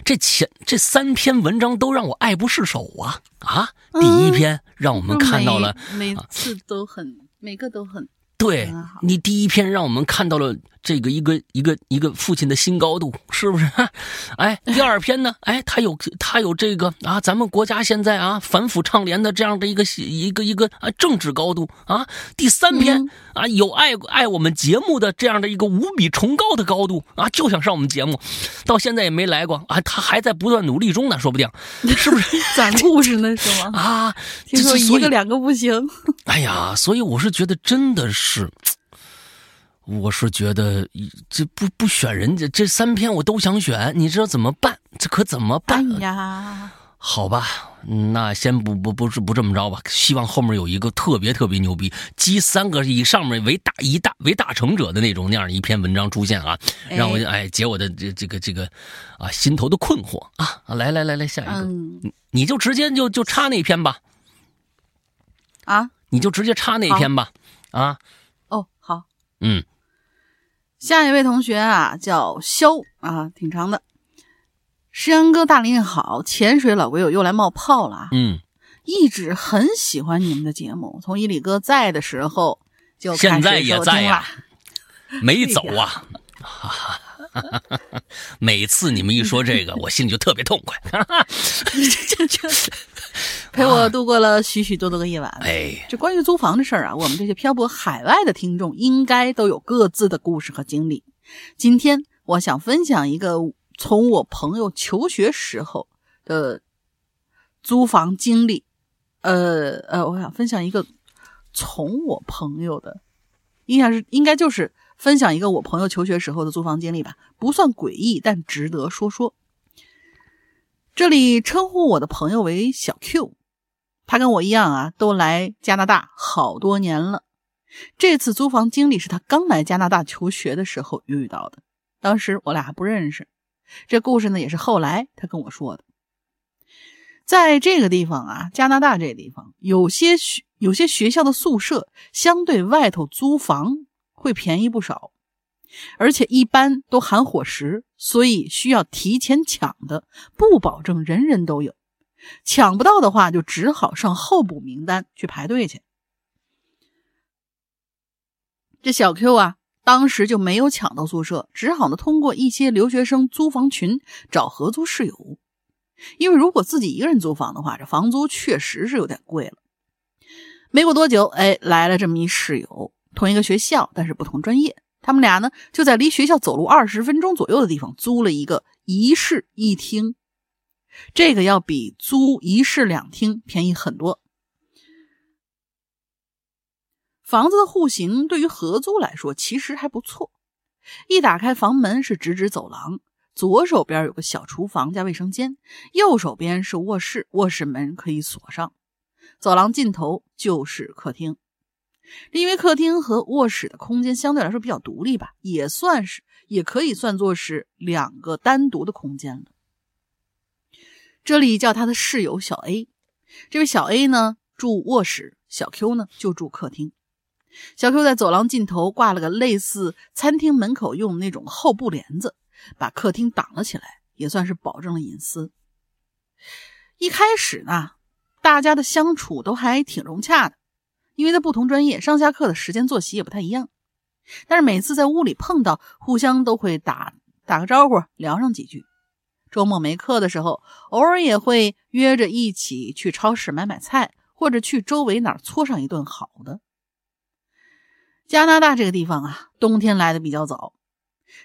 这前这三篇文章都让我爱不释手啊啊！第一篇让我们看到了，每次都很，每个都很。对你第一篇让我们看到了这个一个一个一个父亲的新高度，是不是？哎，第二篇呢？哎，他有他有这个啊，咱们国家现在啊反腐倡廉的这样的一个一个一个啊政治高度啊。第三篇啊，有爱爱我们节目的这样的一个无比崇高的高度啊，就想上我们节目，到现在也没来过啊，他还在不断努力中呢，说不定 是不是？攒故事呢是吗？啊，听说一个两个不行。哎呀，所以我是觉得真的是。是，我是觉得这不不选人家这三篇我都想选，你知道怎么办？这可怎么办呀？好吧，那先不不不是不这么着吧？希望后面有一个特别特别牛逼，集三个以上面为大一大为大成者的那种那样的一篇文章出现啊，让我哎解我的这这个这个啊心头的困惑啊！来来来来，下一个，你你就直接就就插那篇吧，啊，你就直接插那篇吧，啊。哦，好嗯，下一位同学啊，叫肖啊，挺长的。诗阳哥，大林好，潜水老鬼友又来冒泡了啊。嗯，一直很喜欢你们的节目，从伊里哥在的时候就现在也在呀，没走啊。每次你们一说这个，我心里就特别痛快。陪我度过了许许多多个夜晚。哎，这关于租房的事儿啊，我们这些漂泊海外的听众应该都有各自的故事和经历。今天我想分享一个从我朋友求学时候的租房经历。呃呃，我想分享一个从我朋友的，印象是应该就是分享一个我朋友求学时候的租房经历吧，不算诡异，但值得说说。这里称呼我的朋友为小 Q。他跟我一样啊，都来加拿大好多年了。这次租房经历是他刚来加拿大求学的时候遇到的，当时我俩还不认识。这故事呢，也是后来他跟我说的。在这个地方啊，加拿大这个地方，有些学有些学校的宿舍相对外头租房会便宜不少，而且一般都含伙食，所以需要提前抢的，不保证人人都有。抢不到的话，就只好上候补名单去排队去。这小 Q 啊，当时就没有抢到宿舍，只好呢通过一些留学生租房群找合租室友。因为如果自己一个人租房的话，这房租确实是有点贵了。没过多久，哎，来了这么一室友，同一个学校，但是不同专业，他们俩呢就在离学校走路二十分钟左右的地方租了一个一室一厅，这个要比租一室两厅便宜很多。房子的户型对于合租来说其实还不错，一打开房门是直指走廊，左手边有个小厨房加卫生间，右手边是卧室，卧室门可以锁上，走廊尽头就是客厅。因为客厅和卧室的空间相对来说比较独立吧，也算是，也可以算作是两个单独的空间了。这里叫他的室友小 A，这位小 A 呢住卧室，小 Q 呢就住客厅。小 Q 在走廊尽头挂了个类似餐厅门口用的那种厚布帘子，把客厅挡了起来，也算是保证了隐私。一开始呢，大家的相处都还挺融洽的。因为在不同专业，上下课的时间作息也不太一样，但是每次在屋里碰到，互相都会打打个招呼，聊上几句。周末没课的时候，偶尔也会约着一起去超市买买菜，或者去周围哪儿搓上一顿好的。加拿大这个地方啊，冬天来的比较早，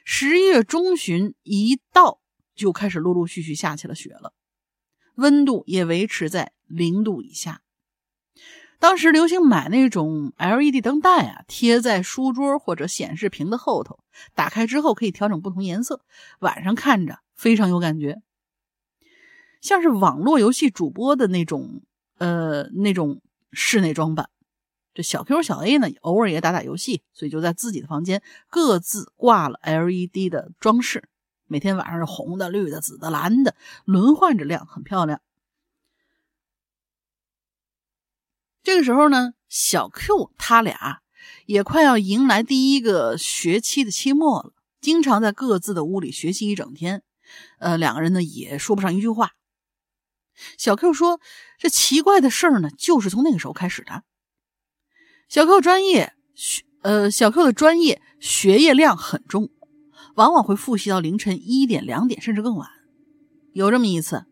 十一月中旬一到就开始陆陆续续下起了雪了，温度也维持在零度以下。当时流行买那种 LED 灯带啊，贴在书桌或者显示屏的后头，打开之后可以调整不同颜色，晚上看着非常有感觉，像是网络游戏主播的那种，呃，那种室内装扮。这小 Q 小 A 呢，偶尔也打打游戏，所以就在自己的房间各自挂了 LED 的装饰，每天晚上是红的、绿的、紫的、蓝的，轮换着亮，很漂亮。这个时候呢，小 Q 他俩也快要迎来第一个学期的期末了，经常在各自的屋里学习一整天。呃，两个人呢也说不上一句话。小 Q 说：“这奇怪的事儿呢，就是从那个时候开始的。小 Q 专业学，呃，小 Q 的专业学业量很重，往往会复习到凌晨一点、两点，甚至更晚。有这么一次，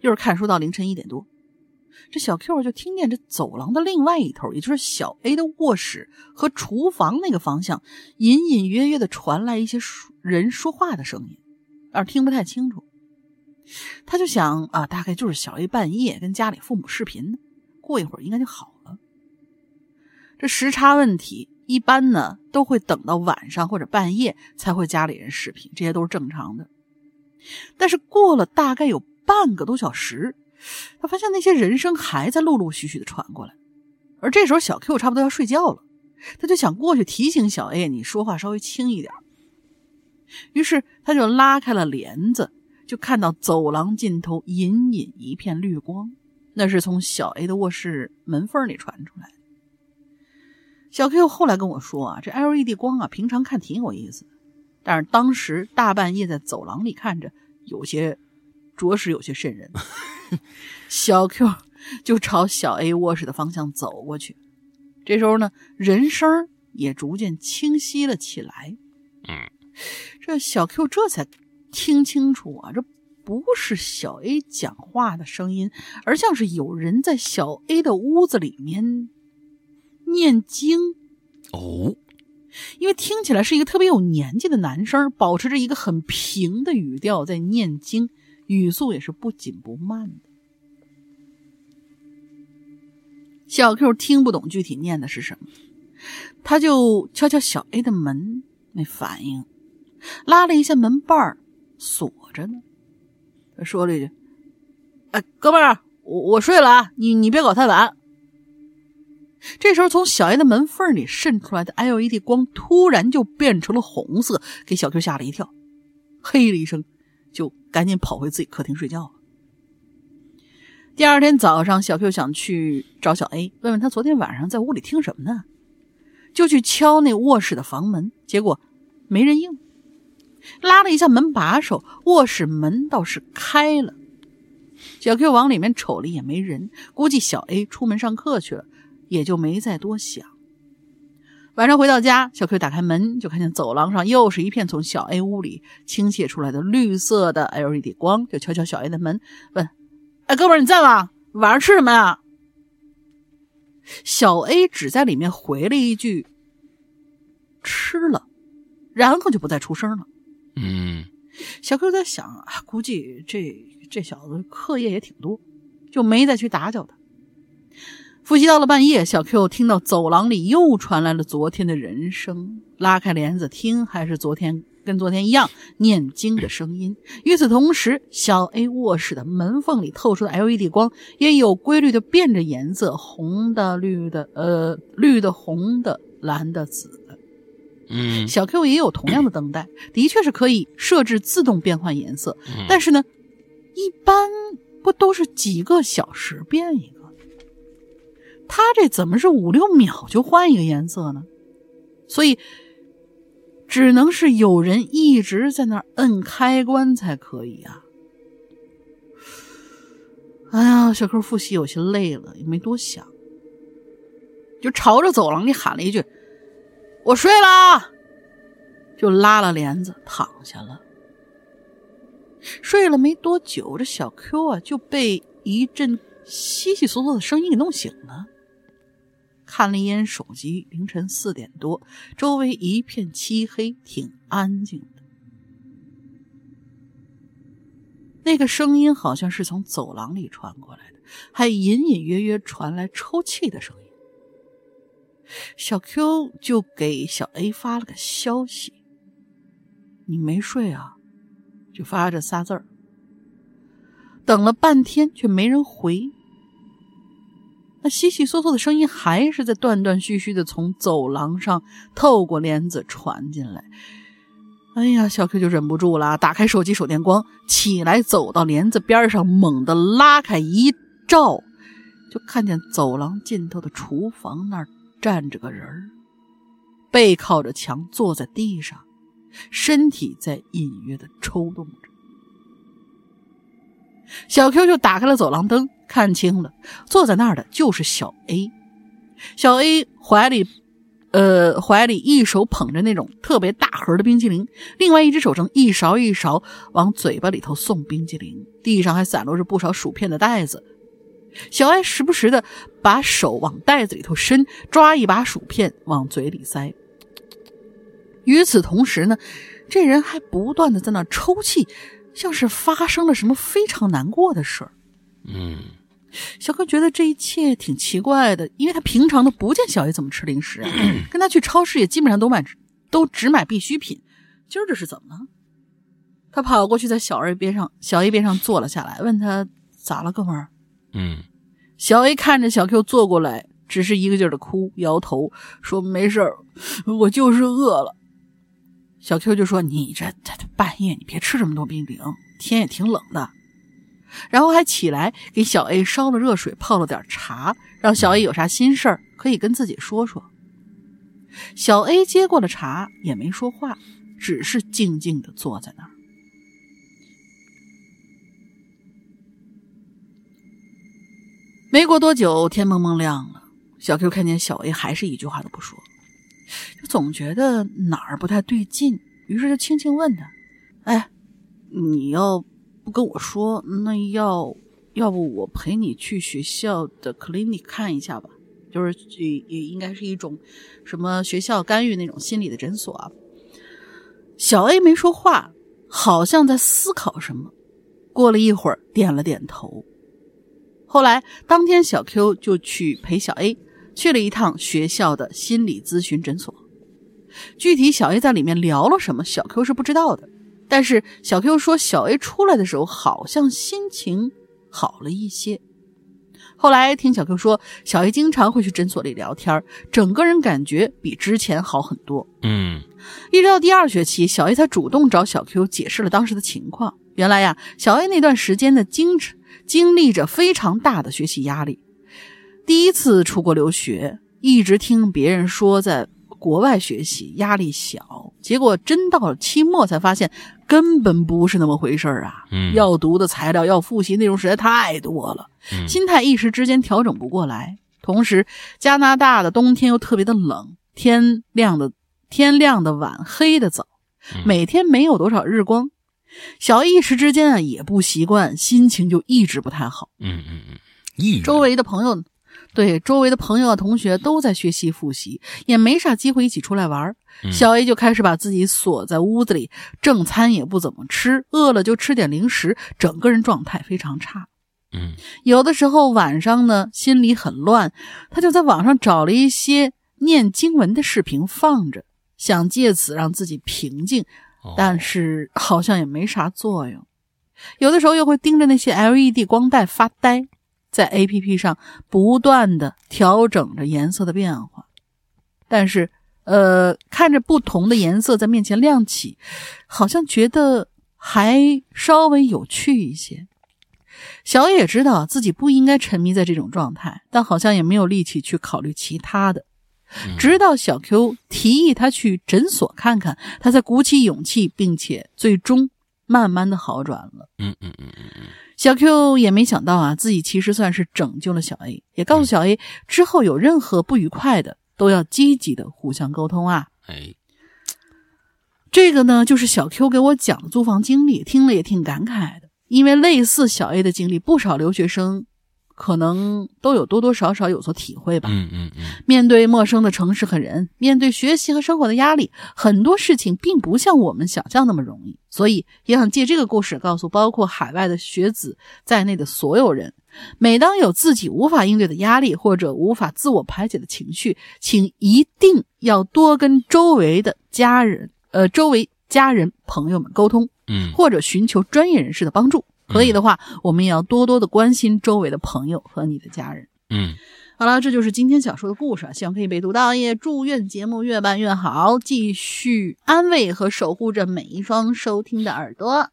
又是看书到凌晨一点多。”这小 Q 就听见这走廊的另外一头，也就是小 A 的卧室和厨房那个方向，隐隐约约的传来一些人说话的声音，但是听不太清楚。他就想啊，大概就是小 A 半夜跟家里父母视频呢，过一会儿应该就好了。这时差问题，一般呢都会等到晚上或者半夜才会家里人视频，这些都是正常的。但是过了大概有半个多小时。他发现那些人声还在陆陆续续的传过来，而这时候小 Q 差不多要睡觉了，他就想过去提醒小 A：“ 你说话稍微轻一点。”于是他就拉开了帘子，就看到走廊尽头隐隐一片绿光，那是从小 A 的卧室门缝里传出来的。小 Q 后来跟我说啊，这 LED 光啊，平常看挺有意思的，但是当时大半夜在走廊里看着，有些着实有些瘆人。小 Q 就朝小 A 卧室的方向走过去，这时候呢，人声也逐渐清晰了起来。嗯，这小 Q 这才听清楚啊，这不是小 A 讲话的声音，而像是有人在小 A 的屋子里面念经。哦，因为听起来是一个特别有年纪的男生，保持着一个很平的语调在念经。语速也是不紧不慢的。小 Q 听不懂具体念的是什么，他就敲敲小 A 的门，没反应，拉了一下门把锁着呢。他说了一句：“哎，哥们儿，我我睡了啊，你你别搞太晚。”这时候，从小 A 的门缝里渗出来的 LED 光突然就变成了红色，给小 Q 吓了一跳，嘿了一声。就赶紧跑回自己客厅睡觉了。第二天早上，小 Q 想去找小 A，问问他昨天晚上在屋里听什么呢？就去敲那卧室的房门，结果没人应。拉了一下门把手，卧室门倒是开了。小 Q 往里面瞅了一眼，没人，估计小 A 出门上课去了，也就没再多想。晚上回到家，小 Q 打开门，就看见走廊上又是一片从小 A 屋里倾泻出来的绿色的 LED 光，就敲敲小 A 的门，问：“哎，哥们儿你在吗？晚上吃什么呀？”小 A 只在里面回了一句：“吃了。”然后就不再出声了。嗯，小 Q 在想啊，估计这这小子课业也挺多，就没再去打搅他。复习到了半夜，小 Q 听到走廊里又传来了昨天的人声，拉开帘子听，还是昨天跟昨天一样念经的声音。与此同时，小 A 卧室的门缝里透出的 LED 光也有规律的变着颜色，红的、绿的，呃，绿的、红的、蓝的、紫的。嗯，小 Q 也有同样的灯带，的确是可以设置自动变换颜色，但是呢，一般不都是几个小时变一个？他这怎么是五六秒就换一个颜色呢？所以只能是有人一直在那摁开关才可以啊！哎呀，小 Q 复习有些累了，也没多想，就朝着走廊里喊了一句：“我睡了！”就拉了帘子躺下了。睡了没多久，这小 Q 啊就被一阵悉悉索索的声音给弄醒了。看了一眼手机，凌晨四点多，周围一片漆黑，挺安静的。那个声音好像是从走廊里传过来的，还隐隐约约传来抽泣的声音。小 Q 就给小 A 发了个消息：“你没睡啊？”就发这仨字儿。等了半天，却没人回。那悉悉嗦嗦的声音还是在断断续续的从走廊上透过帘子传进来。哎呀，小 Q 就忍不住了，打开手机手电光，起来走到帘子边上，猛地拉开一照，就看见走廊尽头的厨房那儿站着个人背靠着墙坐在地上，身体在隐约的抽动着。小 Q 就打开了走廊灯，看清了，坐在那儿的就是小 A。小 A 怀里，呃，怀里一手捧着那种特别大盒的冰淇淋，另外一只手正一勺一勺往嘴巴里头送冰淇淋，地上还散落着不少薯片的袋子。小 A 时不时的把手往袋子里头伸，抓一把薯片往嘴里塞。与此同时呢，这人还不断的在那抽泣。像是发生了什么非常难过的事儿，嗯，小哥觉得这一切挺奇怪的，因为他平常都不见小 A 怎么吃零食啊，跟他去超市也基本上都买，都只买必需品。今儿这是怎么了？他跑过去，在小 A 边上，小 A 边上坐了下来，问他咋了，哥们儿？嗯，小 A 看着小 Q 坐过来，只是一个劲儿的哭，摇头说没事儿，我就是饿了。小 Q 就说：“你这这半夜你别吃这么多冰冰，天也挺冷的。”然后还起来给小 A 烧了热水，泡了点茶，让小 A 有啥心事儿可以跟自己说说。小 A 接过了茶，也没说话，只是静静的坐在那儿。没过多久，天蒙蒙亮了，小 Q 看见小 A 还是一句话都不说。就总觉得哪儿不太对劲，于是就轻轻问他：“哎，你要不跟我说，那要要不我陪你去学校的 clinic 看一下吧？就是也也应该是一种什么学校干预那种心理的诊所啊。”小 A 没说话，好像在思考什么。过了一会儿，点了点头。后来当天，小 Q 就去陪小 A。去了一趟学校的心理咨询诊所，具体小 A 在里面聊了什么，小 Q 是不知道的。但是小 Q 说，小 A 出来的时候好像心情好了一些。后来听小 Q 说，小 A 经常会去诊所里聊天，整个人感觉比之前好很多。嗯，一直到第二学期，小 A 才主动找小 Q 解释了当时的情况。原来呀，小 A 那段时间的经经历着非常大的学习压力。第一次出国留学，一直听别人说在国外学习压力小，结果真到了期末才发现根本不是那么回事儿啊！嗯，要读的材料、要复习内容实在太多了，心态一时之间调整不过来。同时，加拿大的冬天又特别的冷，天亮的天亮的晚，黑的早，每天没有多少日光，小一时之间啊也不习惯，心情就一直不太好。嗯嗯嗯，周围的朋友。对，周围的朋友啊、同学都在学习复习，也没啥机会一起出来玩。小 A 就开始把自己锁在屋子里，正餐也不怎么吃，饿了就吃点零食，整个人状态非常差。嗯，有的时候晚上呢，心里很乱，他就在网上找了一些念经文的视频放着，想借此让自己平静，但是好像也没啥作用。有的时候又会盯着那些 LED 光带发呆。在 A P P 上不断的调整着颜色的变化，但是，呃，看着不同的颜色在面前亮起，好像觉得还稍微有趣一些。小野知道自己不应该沉迷在这种状态，但好像也没有力气去考虑其他的。直到小 Q 提议他去诊所看看，他才鼓起勇气，并且最终慢慢的好转了。嗯嗯嗯嗯嗯。小 Q 也没想到啊，自己其实算是拯救了小 A，也告诉小 A 之后有任何不愉快的都要积极的互相沟通啊。哎，这个呢就是小 Q 给我讲的租房经历，听了也挺感慨的，因为类似小 A 的经历，不少留学生。可能都有多多少少有所体会吧。嗯嗯嗯。面对陌生的城市和人，面对学习和生活的压力，很多事情并不像我们想象那么容易。所以，也想借这个故事告诉包括海外的学子在内的所有人：每当有自己无法应对的压力或者无法自我排解的情绪，请一定要多跟周围的家人、呃，周围家人朋友们沟通，嗯，或者寻求专业人士的帮助。可以的话，我们也要多多的关心周围的朋友和你的家人。嗯，好了，这就是今天想说的故事，希望可以被读到。也祝愿节目越办越好，继续安慰和守护着每一双收听的耳朵。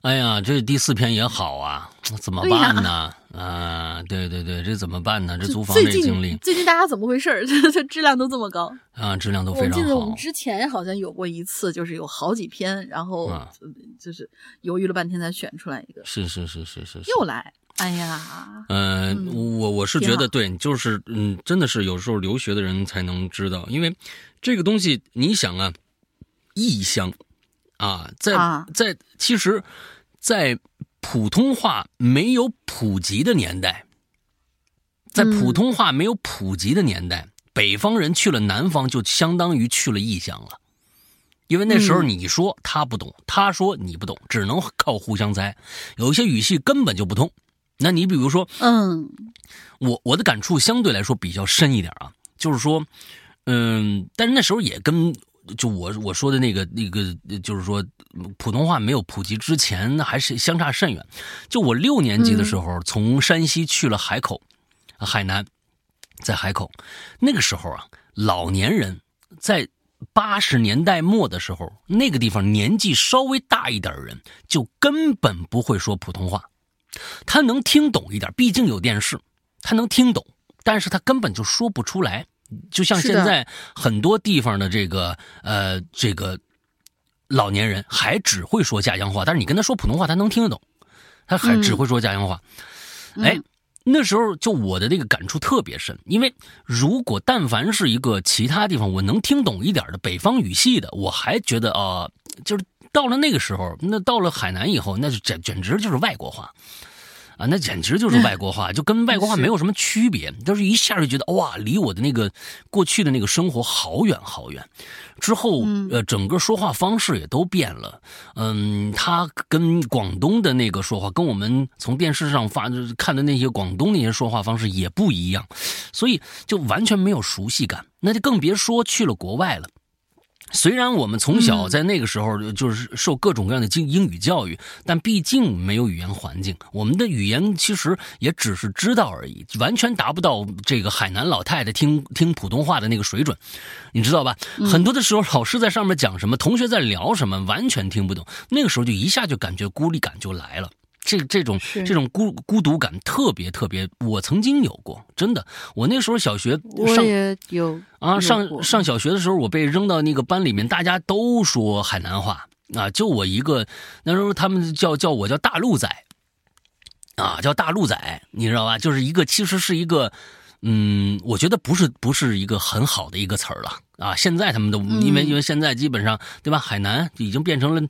哎呀，这第四篇也好啊，怎么办呢？啊，对对对，这怎么办呢？这租房这经历，最近大家怎么回事？这质量都这么高啊，质量都非常好。我记得我们之前好像有过一次，就是有好几篇，然后就是犹豫了半天才选出来一个。是是是是是，又来，哎呀，嗯，我我是觉得对，就是嗯，真的是有时候留学的人才能知道，因为这个东西，你想啊，异乡啊，在在其实，在。普通话没有普及的年代，在普通话没有普及的年代，北方人去了南方就相当于去了异乡了，因为那时候你说他不懂，他说你不懂，只能靠互相猜，有一些语系根本就不通。那你比如说，嗯，我我的感触相对来说比较深一点啊，就是说，嗯，但是那时候也跟。就我我说的那个那个，就是说普通话没有普及之前，还是相差甚远。就我六年级的时候，从山西去了海口，海南，在海口，那个时候啊，老年人在八十年代末的时候，那个地方年纪稍微大一点的人，就根本不会说普通话。他能听懂一点，毕竟有电视，他能听懂，但是他根本就说不出来。就像现在很多地方的这个呃这个老年人还只会说家乡话，但是你跟他说普通话，他能听得懂，他还只会说家乡话。哎，那时候就我的这个感触特别深，因为如果但凡是一个其他地方我能听懂一点的北方语系的，我还觉得啊，就是到了那个时候，那到了海南以后，那就简简直就是外国话。啊，那简直就是外国话，就跟外国话没有什么区别，就是一下就觉得哇，离我的那个过去的那个生活好远好远。之后，呃，整个说话方式也都变了。嗯，他跟广东的那个说话，跟我们从电视上发看的那些广东那些说话方式也不一样，所以就完全没有熟悉感。那就更别说去了国外了。虽然我们从小在那个时候就是受各种各样的英英语教育，但毕竟没有语言环境，我们的语言其实也只是知道而已，完全达不到这个海南老太太听听普通话的那个水准，你知道吧？很多的时候老师在上面讲什么，同学在聊什么，完全听不懂，那个时候就一下就感觉孤立感就来了。这这种这种孤孤独感特别特别，我曾经有过，真的。我那时候小学，上也有啊。上上小学的时候，我被扔到那个班里面，大家都说海南话啊，就我一个。那时候他们叫叫我叫大陆仔，啊，叫大陆仔，你知道吧？就是一个其实是一个嗯，我觉得不是不是一个很好的一个词儿了啊。现在他们都因为因为现在基本上对吧，海南已经变成了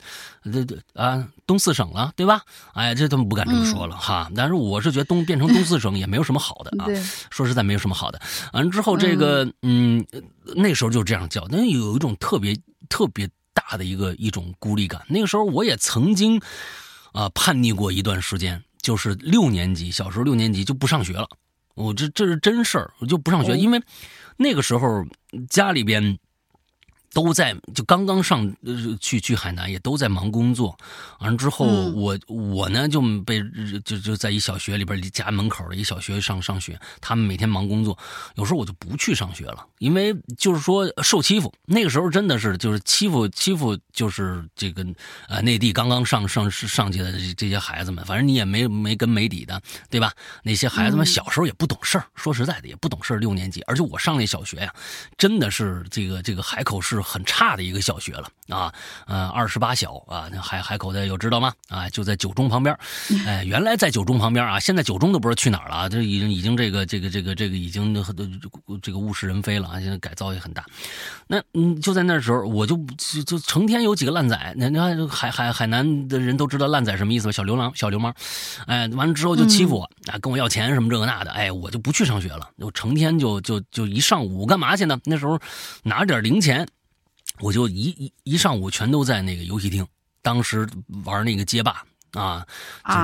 这这啊东四省了，对吧？哎，这他们不敢这么说了哈。但是我是觉得东变成东四省也没有什么好的啊。说实在没有什么好的。完了之后这个嗯，那时候就这样叫，那有一种特别特别大的一个一种孤立感。那个时候我也曾经啊叛逆过一段时间，就是六年级小时候六年级就不上学了。我这这是真事儿，我就不上学，因为那个时候家里边。都在就刚刚上去去海南，也都在忙工作。完了之后，我我呢就被就就在一小学里边，家门口的一小学上上学。他们每天忙工作，有时候我就不去上学了，因为就是说受欺负。那个时候真的是就是欺负 欺负，就是这个呃内地刚刚上上上去的这些孩子们，反正你也没没根没底的，对吧？那些孩子们小时候也不懂事儿，说实在的也不懂事儿。六年级，而且我上那小学呀，真的是这个这个海口市。很差的一个小学了啊，呃，二十八小啊，那海海口的有知道吗？啊，就在九中旁边，哎，原来在九中旁边啊，现在九中都不知道去哪儿了，这已经已经这个这个这个这个已经这个物是人非了啊，现在改造也很大。那嗯，就在那时候，我就就就成天有几个烂仔，那你看海海海南的人都知道烂仔什么意思吧？小流氓小流氓，哎，完了之后就欺负我啊，跟我要钱什么这个那的，哎，我就不去上学了，我成天就就就一上午干嘛去呢？那时候拿点零钱。我就一一一上午全都在那个游戏厅，当时玩那个街霸啊，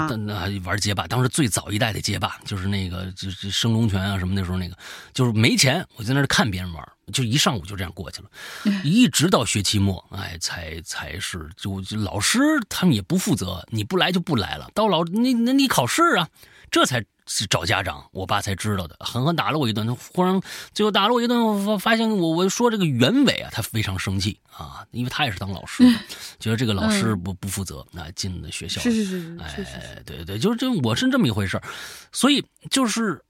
就那玩街霸。当时最早一代的街霸就是那个就是升龙拳啊什么那时候那个，就是没钱，我在那看别人玩，就一上午就这样过去了，一直到学期末，哎，才才是就老师他们也不负责，你不来就不来了，到老你那你考试啊，这才。是找家长，我爸才知道的，狠狠打了我一顿。他忽然最后打了我一顿，发发现我我说这个原委啊，他非常生气啊，因为他也是当老师的，觉得这个老师不不负责啊，进了学校。是是是，哎，对对对，就是这，我是这么一回事所以就是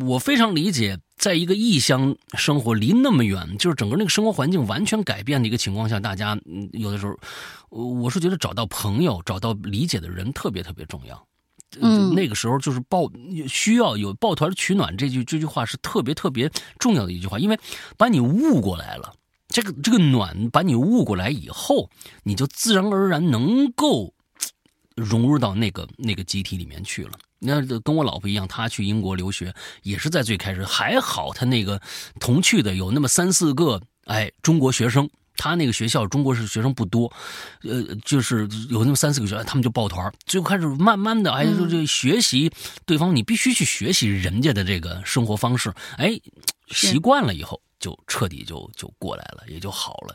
我非常理解，在一个异乡生活，离那么远，就是整个那个生活环境完全改变的一个情况下，大家有的时候，我是觉得找到朋友、找到理解的人特别特别重要。嗯，那个时候就是抱需要有抱团取暖这句这句话是特别特别重要的一句话，因为把你悟过来了，这个这个暖把你悟过来以后，你就自然而然能够融入到那个那个集体里面去了。那跟我老婆一样，她去英国留学也是在最开始，还好她那个同去的有那么三四个哎中国学生。他那个学校中国是学生不多，呃，就是有那么三四个学，他们就抱团最后开始慢慢的，哎，就就学习对方，你必须去学习人家的这个生活方式，哎，习惯了以后就彻底就就过来了，也就好了。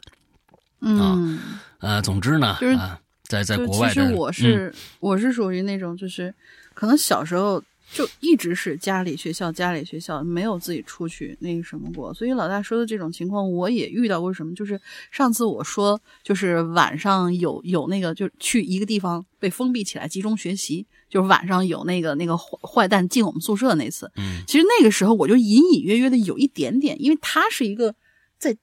嗯，呃，总之呢，就是在在国外，其实我是我是属于那种，就是可能小时候。就一直是家里学校家里学校，没有自己出去那个什么过。所以老大说的这种情况，我也遇到过。什么？就是上次我说，就是晚上有有那个，就去一个地方被封闭起来集中学习，就是晚上有那个那个坏坏蛋进我们宿舍那次。嗯，其实那个时候我就隐隐约约的有一点点，因为他是一个在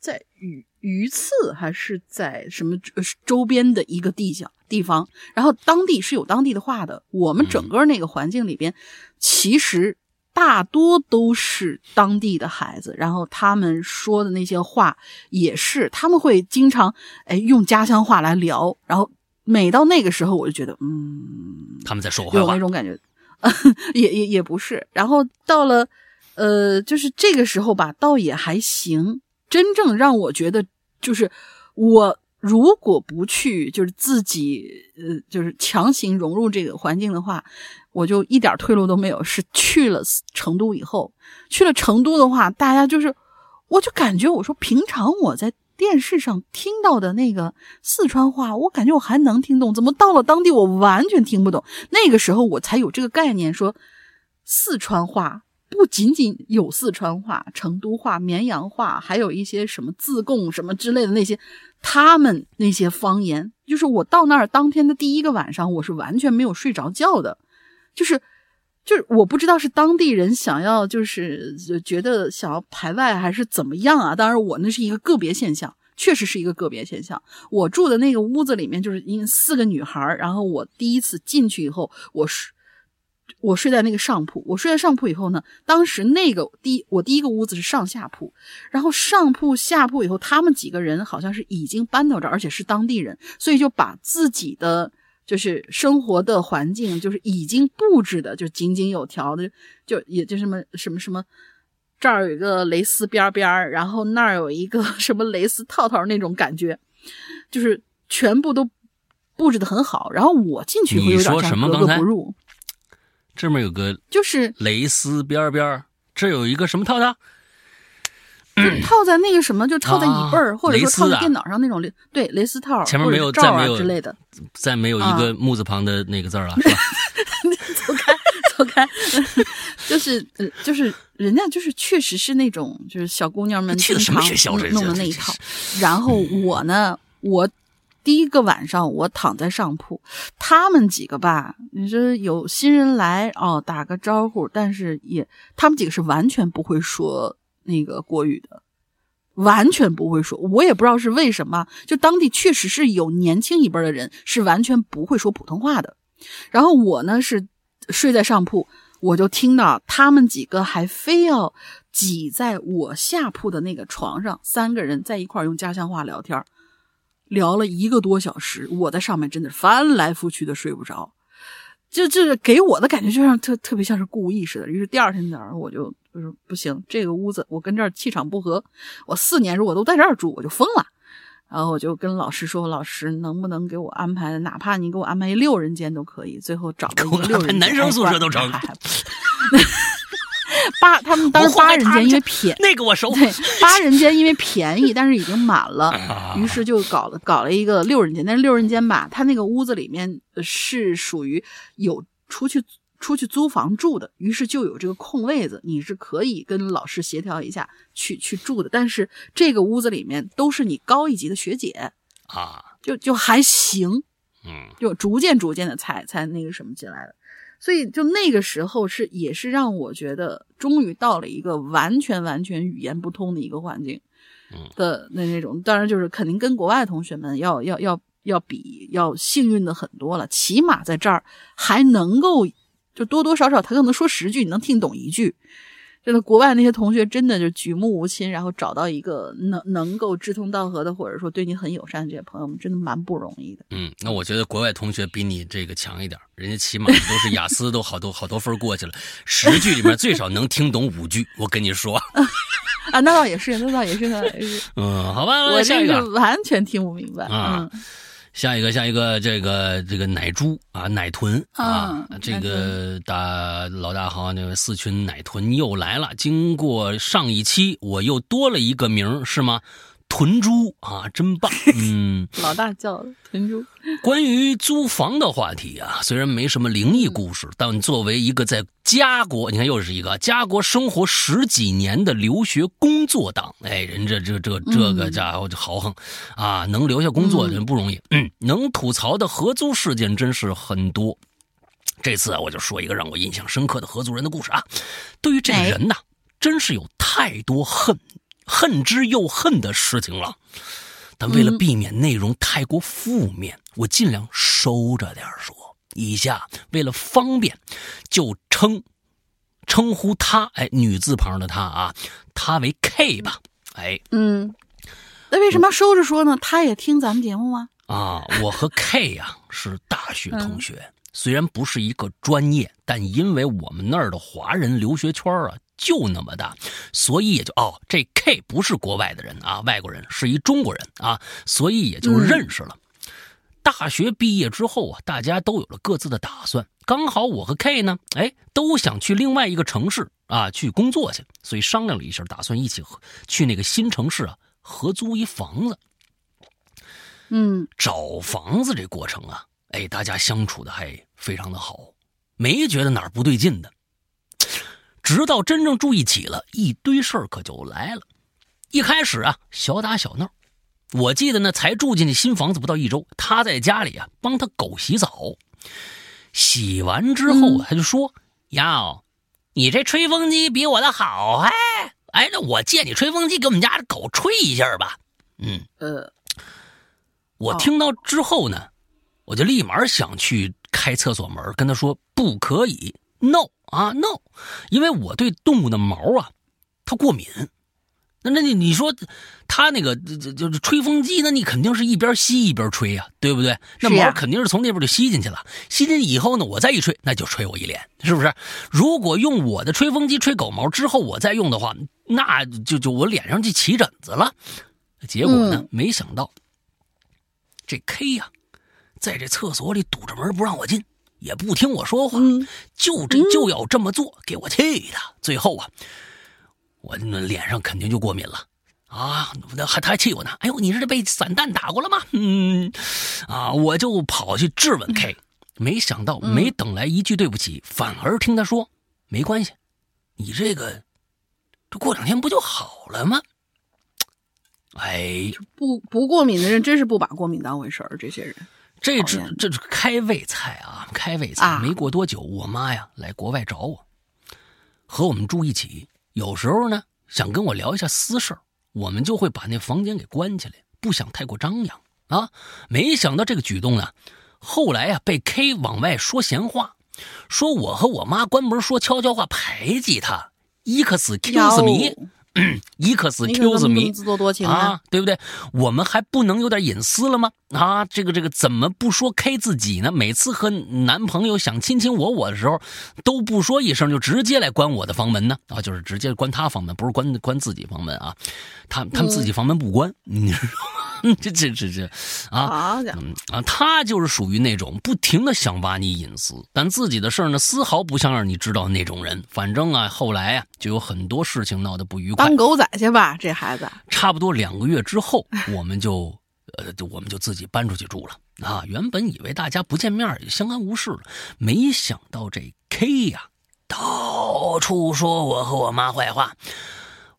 在与。榆次还是在什么周边的一个地角地方，然后当地是有当地的话的。我们整个那个环境里边，其实大多都是当地的孩子，然后他们说的那些话也是，他们会经常哎用家乡话来聊。然后每到那个时候，我就觉得嗯，他们在说话，有那种感觉，也也也不是。然后到了呃，就是这个时候吧，倒也还行。真正让我觉得，就是我如果不去，就是自己，呃，就是强行融入这个环境的话，我就一点退路都没有。是去了成都以后，去了成都的话，大家就是，我就感觉，我说平常我在电视上听到的那个四川话，我感觉我还能听懂，怎么到了当地我完全听不懂？那个时候我才有这个概念，说四川话。不仅仅有四川话、成都话、绵阳话，还有一些什么自贡什么之类的那些，他们那些方言，就是我到那儿当天的第一个晚上，我是完全没有睡着觉的，就是，就是我不知道是当地人想要就是觉得想要排外还是怎么样啊？当然，我那是一个个别现象，确实是一个个别现象。我住的那个屋子里面就是因四个女孩，然后我第一次进去以后，我是。我睡在那个上铺，我睡在上铺以后呢，当时那个第我第一个屋子是上下铺，然后上铺下铺以后，他们几个人好像是已经搬到这儿，而且是当地人，所以就把自己的就是生活的环境就是已经布置的就井井有条的，就也就什么什么什么，这儿有一个蕾丝边边然后那儿有一个 什么蕾丝套套那种感觉，就是全部都布置的很好，然后我进去会有点像格格不入。这面有个就是蕾丝边边这有一个什么套套？套在那个什么，就套在椅背儿，或者说套在电脑上那种蕾对蕾丝套，前面没有罩啊之类的，再没有一个木字旁的那个字了，是吧？走开，走开，就是就是人家就是确实是那种就是小姑娘们去的什么学校弄的那一套，然后我呢，我。第一个晚上，我躺在上铺，他们几个吧，你说有新人来哦，打个招呼，但是也，他们几个是完全不会说那个国语的，完全不会说，我也不知道是为什么，就当地确实是有年轻一辈的人是完全不会说普通话的，然后我呢是睡在上铺，我就听到他们几个还非要挤在我下铺的那个床上，三个人在一块用家乡话聊天聊了一个多小时，我在上面真的翻来覆去的睡不着，就这给我的感觉就像特特别像是故意似的。于是第二天早上我就就是不行，这个屋子我跟这儿气场不合，我四年如果都在这儿住，我就疯了。然后我就跟老师说，老师能不能给我安排，哪怕你给我安排一六人间都可以。最后找了 一个六人间，男生宿舍都成。八，他们当时八人间因为便那个我熟。对，八人间因为便宜，但是已经满了，于是就搞了搞了一个六人间。但是六人间吧，他那个屋子里面是属于有出去出去租房住的，于是就有这个空位子，你是可以跟老师协调一下去去住的。但是这个屋子里面都是你高一级的学姐啊，就就还行，嗯，就逐渐逐渐的才才那个什么进来的。所以，就那个时候是也是让我觉得，终于到了一个完全完全语言不通的一个环境，的那那种，当然就是肯定跟国外同学们要要要要比要幸运的很多了，起码在这儿还能够就多多少少他可能说十句你能听懂一句。真的，国外那些同学真的就举目无亲，然后找到一个能能够志同道合的，或者说对你很友善的这些朋友们，真的蛮不容易的。嗯，那我觉得国外同学比你这个强一点，人家起码都是雅思都好多好多分过去了，十句里面最少能听懂五句。我跟你说，啊，那倒也是，那倒也是，那倒也是。嗯，好吧，我这个完全听不明白啊。下一个，下一个，这个这个奶猪啊，奶豚啊，这个大老大好，那个四群奶豚又来了。经过上一期，我又多了一个名是吗？屯猪啊，真棒！嗯，老大叫了屯猪。关于租房的话题啊，虽然没什么灵异故事，但作为一个在家国，你看又是一个家国生活十几年的留学工作党，哎，人这这这这个家伙就豪横啊，能留下工作人不容易。嗯，能吐槽的合租事件真是很多。这次啊，我就说一个让我印象深刻的合租人的故事啊。对于这个人呐，真是有太多恨。恨之又恨的事情了，但为了避免内容太过负面，我尽量收着点说。以下为了方便，就称称呼她，哎，女字旁的她啊，她为 K 吧。哎，嗯，那为什么要收着说呢？她也听咱们节目吗？啊，我和 K 呀是大学同学，虽然不是一个专业，但因为我们那儿的华人留学圈啊。就那么大，所以也就哦，这 K 不是国外的人啊，外国人是一中国人啊，所以也就认识了。大学毕业之后啊，大家都有了各自的打算。刚好我和 K 呢，哎，都想去另外一个城市啊去工作去，所以商量了一下，打算一起去那个新城市啊合租一房子。嗯，找房子这过程啊，哎，大家相处的还非常的好，没觉得哪儿不对劲的。直到真正住一起了，一堆事儿可就来了。一开始啊，小打小闹。我记得呢，才住进去新房子不到一周，他在家里啊帮他狗洗澡。洗完之后，他就说：“呀，你这吹风机比我的好哎！哎，那我借你吹风机给我们家的狗吹一下吧。”嗯呃，我听到之后呢，我就立马想去开厕所门，跟他说：“不可以。” No 啊 no，因为我对动物的毛啊，它过敏。那那你你说，它那个就就是吹风机，那你肯定是一边吸一边吹呀，对不对？那毛肯定是从那边就吸进去了，吸进去以后呢，我再一吹，那就吹我一脸，是不是？如果用我的吹风机吹狗毛之后，我再用的话，那就就我脸上就起疹子了。结果呢，没想到这 K 呀，在这厕所里堵着门不让我进，也不听我说话，就这就要这么做，给我气的。最后啊。我那脸上肯定就过敏了，啊，那还他还气我呢。哎呦，你是被散弹打过了吗？嗯，啊，我就跑去质问 K，没想到没等来一句对不起，反而听他说没关系，你这个这过两天不就好了吗？哎，不不过敏的人真是不把过敏当回事儿，这些人。这只这是开胃菜啊，开胃菜。没过多久，我妈呀来国外找我，和我们住一起。有时候呢，想跟我聊一下私事我们就会把那房间给关起来，不想太过张扬啊。没想到这个举动呢，后来啊被 K 往外说闲话，说我和我妈关门说悄悄话排挤他。伊克斯 Q 子迷 自作多情啊，对不对？我们还不能有点隐私了吗？啊，这个这个怎么不说 K 自己呢？每次和男朋友想亲亲我我的时候，都不说一声就直接来关我的房门呢？啊，就是直接关他房门，不是关关自己房门啊？他他们自己房门不关，你知道吗？这这这这，啊，啊，他就是属于那种不停的想挖你隐私，但自己的事儿呢，丝毫不想让你知道那种人。反正啊，后来啊，就有很多事情闹得不愉快。当狗仔去吧，这孩子。差不多两个月之后，我们就，呃，我们就自己搬出去住了。啊，原本以为大家不见面也相安无事了，没想到这 K 呀，到处说我和我妈坏话。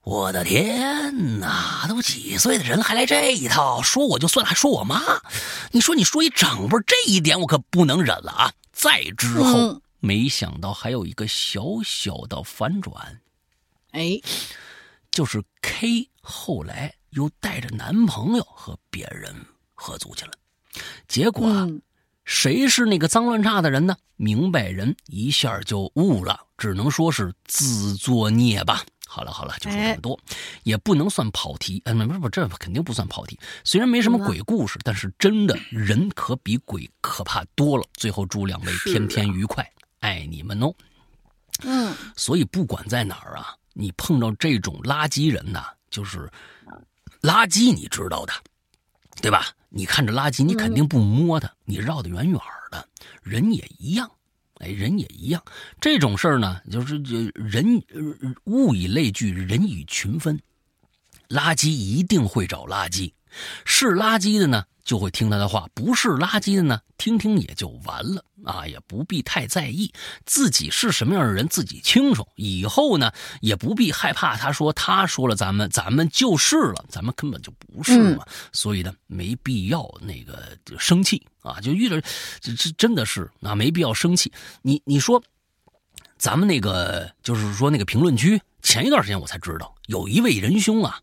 我的天哪，都几岁的人了还来这一套？说我就算了，还说我妈。你说你说一长辈，这一点我可不能忍了啊！再之后，没想到还有一个小小的反转，哎，就是 K 后来又带着男朋友和别人合租去了。结果，谁是那个脏乱差的人呢？明白人一下就悟了，只能说是自作孽吧。好了好了，就说这么多，也不能算跑题。哎，不不不，这肯定不算跑题。虽然没什么鬼故事，但是真的人可比鬼可怕多了。最后祝两位天天愉快，爱你们哦。嗯，所以不管在哪儿啊，你碰到这种垃圾人呐，就是垃圾，你知道的，对吧？你看着垃圾，你肯定不摸它，你绕得远远的。人也一样。哎，人也一样，这种事儿呢，就是就人物以类聚，人以群分，垃圾一定会找垃圾，是垃圾的呢。就会听他的话，不是垃圾的呢，听听也就完了啊，也不必太在意。自己是什么样的人，自己清楚。以后呢，也不必害怕他说他说了咱们，咱们就是了，咱们根本就不是嘛。所以呢，没必要那个生气啊，就遇着这这真的是啊，没必要生气。你你说，咱们那个就是说那个评论区，前一段时间我才知道，有一位仁兄啊，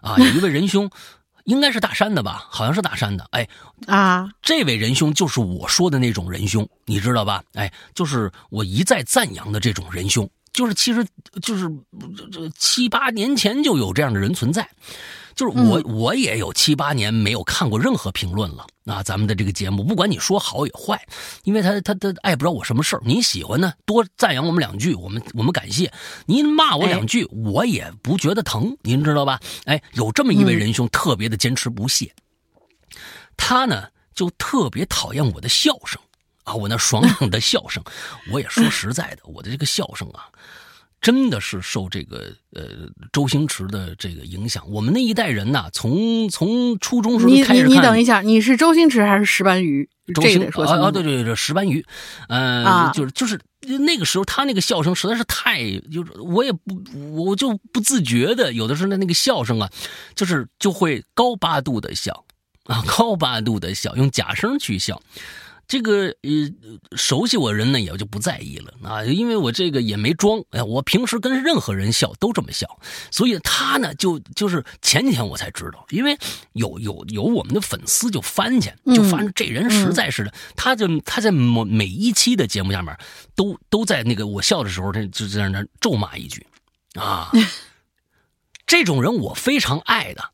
啊，有一位仁兄。应该是大山的吧，好像是大山的。哎，啊，这位仁兄就是我说的那种仁兄，你知道吧？哎，就是我一再赞扬的这种仁兄，就是其实就是这七八年前就有这样的人存在。就是我，我也有七八年没有看过任何评论了啊！咱们的这个节目，不管你说好也坏，因为他他他碍不着我什么事儿。你喜欢呢，多赞扬我们两句，我们我们感谢；您骂我两句，我也不觉得疼，您知道吧？哎，有这么一位仁兄，特别的坚持不懈。他呢，就特别讨厌我的笑声啊，我那爽朗的笑声。我也说实在的，我的这个笑声啊。真的是受这个呃周星驰的这个影响，我们那一代人呐，从从初中时候开。你你等一下，你是周星驰还是石斑鱼？周星啊啊对对对，石斑鱼，嗯，就是就是那个时候他那个笑声实在是太，就是我也不我就不自觉的，有的时候那个笑声啊，就是就会高八度的笑啊，高八度的笑，用假声去笑。这个呃，熟悉我人呢也就不在意了啊，因为我这个也没装，哎，我平时跟任何人笑都这么笑，所以他呢就就是前几天我才知道，因为有有有我们的粉丝就翻去，就发现这人实在是的，他就他在每每一期的节目下面都都在那个我笑的时候，他就在那咒骂一句，啊，这种人我非常爱的。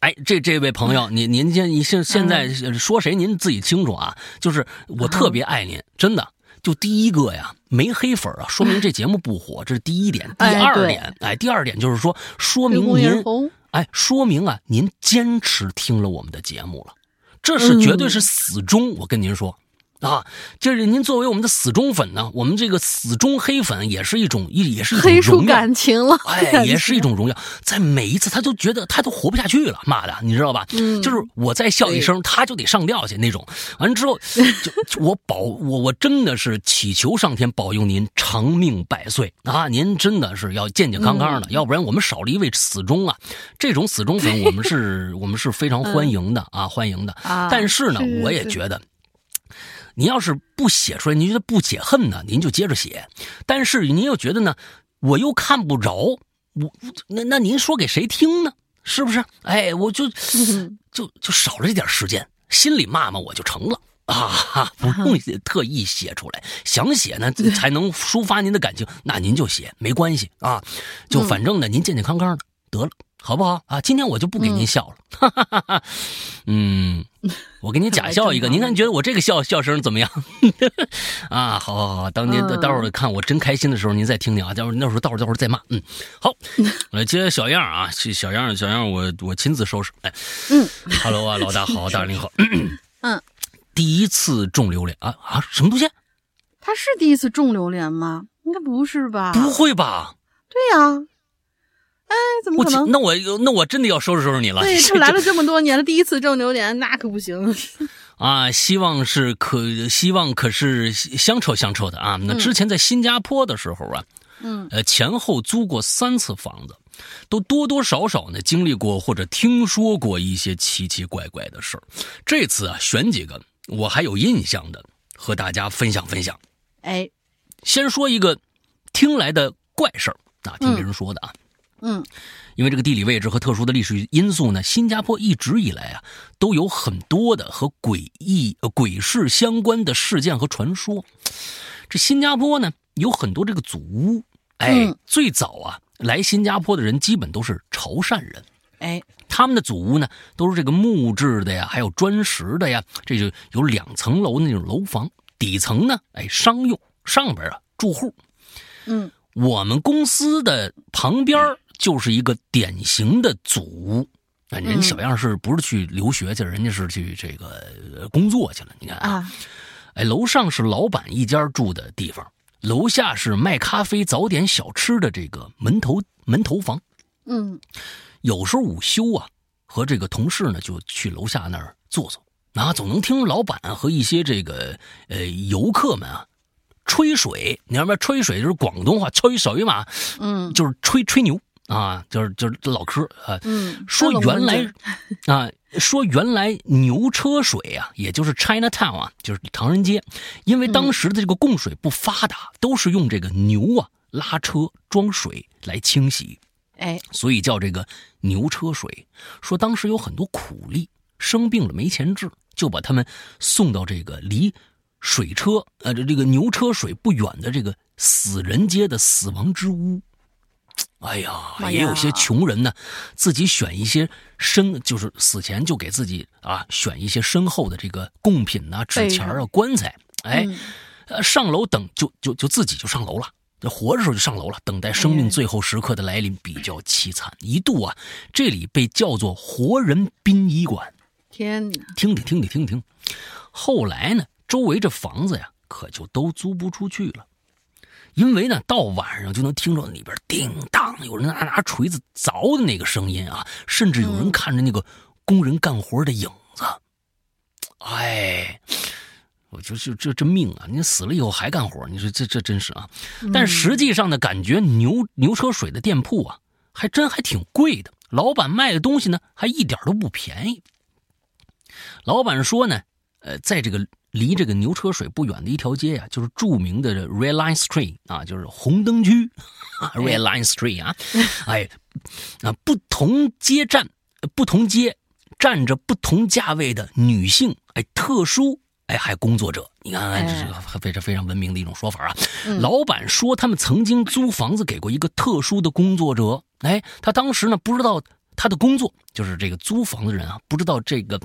哎，这这位朋友，您您现你现现在说谁？您自己清楚啊。就是我特别爱您，真的。就第一个呀，没黑粉啊，说明这节目不火，这是第一点。第二点，哎，第二点就是说，说明您，哎，说明啊，您坚持听了我们的节目了，这是绝对是死忠。我跟您说。啊，就是您作为我们的死忠粉呢，我们这个死忠黑粉也是一种，一也是一种黑出感情了，哎，也是一种荣耀。在每一次，他都觉得他都活不下去了，妈的，你知道吧？嗯，就是我再笑一声，他就得上吊去那种。完了之后，就我保我我真的是祈求上天保佑您长命百岁啊！您真的是要健健康康的，要不然我们少了一位死忠啊。这种死忠粉，我们是我们是非常欢迎的啊，欢迎的。但是呢，我也觉得。您要是不写出来，您觉得不解恨呢？您就接着写。但是您又觉得呢？我又看不着，我那那您说给谁听呢？是不是？哎，我就就就少了这点时间，心里骂骂我就成了啊！不用特意写出来，想写呢才能抒发您的感情，那您就写，没关系啊。就反正呢，您健健康康的得了。好不好啊？今天我就不给您笑了。嗯，我给您假笑一个，您看觉得我这个笑笑声怎么样？啊，好好好，当您待会儿看我真开心的时候，您再听听啊。待会儿那时候，待会儿待会儿再骂。嗯，好，来接小样啊，小样小样，我我亲自收拾。哎，嗯，Hello 啊，老大好，大林好。嗯，第一次种榴莲啊啊，什么东西？他是第一次种榴莲吗？应该不是吧？不会吧？对呀。哎，怎么可能？那我那我真的要收拾收拾你了。对，这来了这么多年了，第一次种榴莲，那可不行。啊，希望是可希望可是香臭香臭的啊。那之前在新加坡的时候啊，嗯，呃，前后租过三次房子，都多多少少呢经历过或者听说过一些奇奇怪怪的事儿。这次啊，选几个我还有印象的和大家分享分享。哎，先说一个听来的怪事儿啊，听别人说的啊。嗯，因为这个地理位置和特殊的历史因素呢，新加坡一直以来啊都有很多的和诡异、呃鬼事相关的事件和传说。这新加坡呢有很多这个祖屋，哎，最早啊来新加坡的人基本都是潮汕人，哎，他们的祖屋呢都是这个木质的呀，还有砖石的呀，这就有两层楼那种楼房，底层呢哎商用，上边啊住户，嗯，我们公司的旁边就是一个典型的祖屋，啊，人小样是不是去留学去？人家是去这个工作去了。你看啊，哎，楼上是老板一家住的地方，楼下是卖咖啡、早点、小吃的这个门头门头房。嗯，有时候午休啊，和这个同事呢就去楼下那儿坐坐，啊，总能听老板和一些这个呃游客们啊吹水。你知道吗？吹水就是广东话，吹水嘛，嗯，就是吹吹牛。啊，就是就是老嗑啊，说原来啊，说原来牛车水啊，也就是 China Town 啊，就是唐人街，因为当时的这个供水不发达，都是用这个牛啊拉车装水来清洗，哎，所以叫这个牛车水。说当时有很多苦力生病了没钱治，就把他们送到这个离水车呃这这个牛车水不远的这个死人街的死亡之屋。哎呀，也有些穷人呢，自己选一些身，就是死前就给自己啊选一些身后的这个贡品呐、纸钱啊、棺材。哎，上楼等就就就自己就上楼了，活着时候就上楼了，等待生命最后时刻的来临，比较凄惨。一度啊，这里被叫做活人殡仪馆。天哪！听听听听听听，后来呢，周围这房子呀，可就都租不出去了。因为呢，到晚上就能听着里边叮当，有人拿拿锤子凿的那个声音啊，甚至有人看着那个工人干活的影子。哎，我就就这这命啊！你死了以后还干活，你说这这真是啊！但实际上呢，感觉牛牛车水的店铺啊，还真还挺贵的。老板卖的东西呢，还一点都不便宜。老板说呢，呃，在这个离这个牛车水不远的一条街呀，就是著名的 Red Line Street 啊，就是红灯区，Red Line Street 啊，哎，啊，不同街站，不同街站着不同价位的女性，哎，特殊。哎，还工作者，你看，这是个非常非常文明的一种说法啊。老板说，他们曾经租房子给过一个特殊的工作者。哎，他当时呢不知道他的工作，就是这个租房的人啊，不知道这个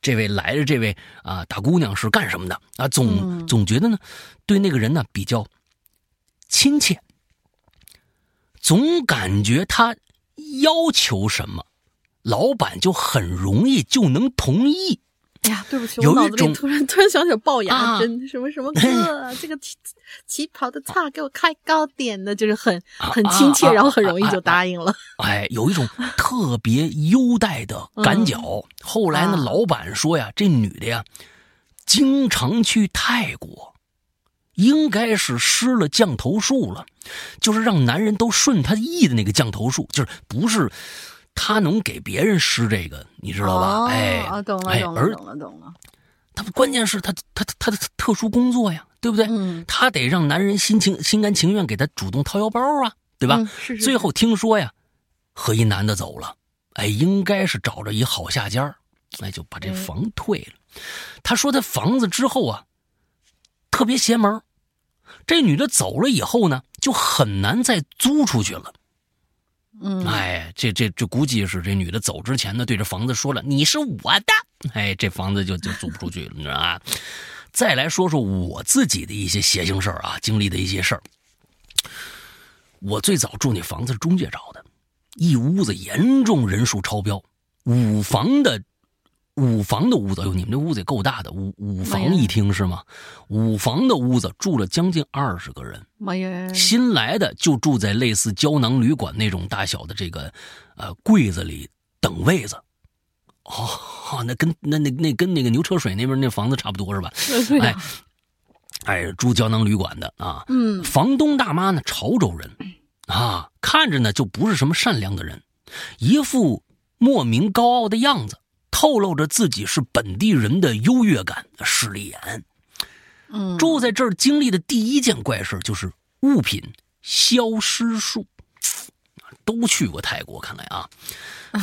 这位来的这位啊大姑娘是干什么的啊，总总觉得呢对那个人呢比较亲切，总感觉他要求什么，老板就很容易就能同意。哎呀，对不起，我脑子里突然 突然想起龅牙针，什么什么 哥，这个旗旗袍的叉给我开高点的，就是很很亲切，然后很容易就答应了。哎，有一种特别优待的赶脚。后来呢，老板说呀，这女的呀，经常去泰国，应该是施了降头术了，就是让男人都顺她意的那个降头术，就是不是。他能给别人施这个，你知道吧？哎，懂了，懂了，懂了，懂了。他关键是他他他的特殊工作呀，对不对？嗯，他得让男人心情心甘情愿给他主动掏腰包啊，对吧？是是。最后听说呀，和一男的走了，哎，应该是找着一好下家哎，就把这房退了。他说他房子之后啊，特别邪门这女的走了以后呢，就很难再租出去了。嗯，哎，这这这估计是这女的走之前呢，对着房子说了：“你是我的。”哎，这房子就就租不出去了，你知道吧？再来说说我自己的一些邪性事儿啊，经历的一些事儿。我最早住那房子是中介找的，一屋子严重人数超标，五房的。五房的屋子，哟，你们这屋子也够大的，五五房一厅是吗？五房的屋子住了将近二十个人，妈呀！新来的就住在类似胶囊旅馆那种大小的这个，呃，柜子里等位子。哦，那跟那那那跟那个牛车水那边那房子差不多是吧？哎，哎，住胶囊旅馆的啊，嗯，房东大妈呢，潮州人，啊，看着呢就不是什么善良的人，一副莫名高傲的样子。透露着自己是本地人的优越感，势利眼。嗯，住在这儿经历的第一件怪事就是物品消失术。都去过泰国，看来啊，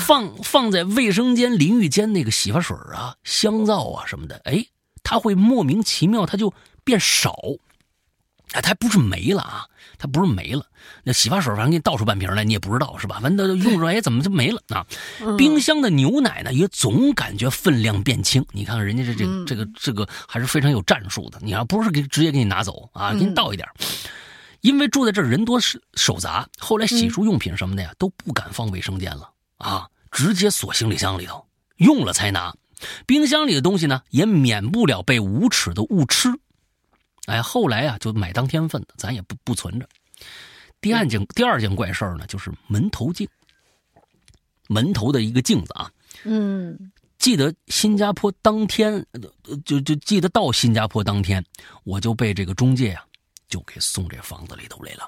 放放在卫生间、淋浴间那个洗发水啊、香皂啊什么的，哎，它会莫名其妙，它就变少。哎，它不是没了啊，它不是没了。那洗发水反正给你倒出半瓶来，你也不知道是吧？反正用着，哎，怎么就没了啊？冰箱的牛奶呢，也总感觉分量变轻。你看看人家这这这个这个还是非常有战术的。你要不是给直接给你拿走啊，给你倒一点。因为住在这儿人多手杂，后来洗漱用品什么的呀都不敢放卫生间了啊，直接锁行李箱里头，用了才拿。冰箱里的东西呢，也免不了被无耻的误吃。哎，后来啊，就买当天份的，咱也不不存着。第二件第二件怪事儿呢，就是门头镜，门头的一个镜子啊。嗯，记得新加坡当天，就就记得到新加坡当天，我就被这个中介啊，就给送这房子里头来了。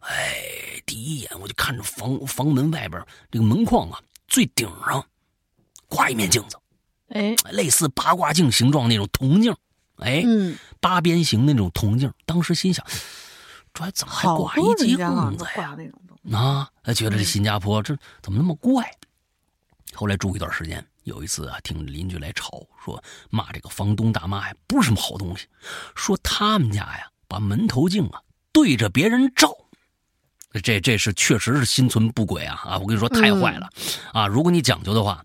哎，第一眼我就看着房房门外边这个门框啊，最顶上挂一面镜子，哎，类似八卦镜形状那种铜镜。哎，嗯，八边形那种铜镜，当时心想，这还怎么还挂一级棍子呀？啊，觉得这新加坡这怎么那么怪？后来住一段时间，有一次啊，听邻居来吵，说骂这个房东大妈呀，不是什么好东西，说他们家呀把门头镜啊对着别人照。这这是确实是心存不轨啊啊！我跟你说太坏了，啊！如果你讲究的话，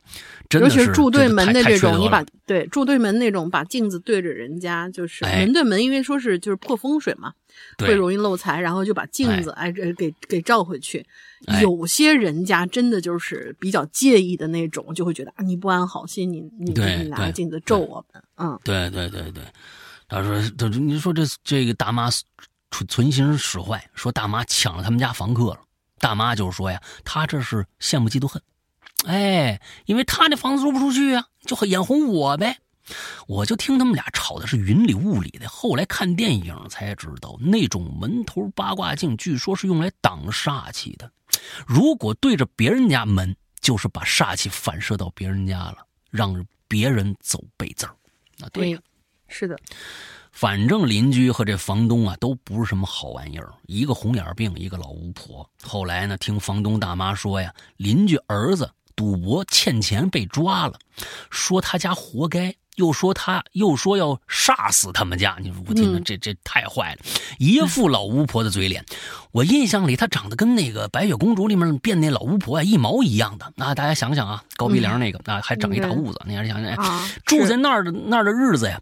真的是住对门的这种，你把对住对门那种把镜子对着人家，就是门对门，因为说是就是破风水嘛，会容易漏财，然后就把镜子哎给给照回去。有些人家真的就是比较介意的那种，就会觉得啊你不安好心，你你你拿镜子咒我们，嗯，对对对对，他说他说你说这这个大妈。存存心使坏，说大妈抢了他们家房客了。大妈就是说呀，她这是羡慕嫉妒恨，哎，因为他那房子租不出去啊，就眼红我呗。我就听他们俩吵的是云里雾里的。后来看电影才知道，那种门头八卦镜据说是用来挡煞气的。如果对着别人家门，就是把煞气反射到别人家了，让别人走背字儿。那对呀，是的。反正邻居和这房东啊都不是什么好玩意儿，一个红眼病，一个老巫婆。后来呢，听房东大妈说呀，邻居儿子赌博欠钱被抓了，说他家活该，又说他又说要杀死他们家。你说我听着这这太坏了，一副老巫婆的嘴脸。我印象里她长得跟那个白雪公主里面变那老巫婆啊一毛一样的。那大家想想啊，高鼻梁那个，那还长一大痦子，你还想想，住在那儿的那儿的日子呀。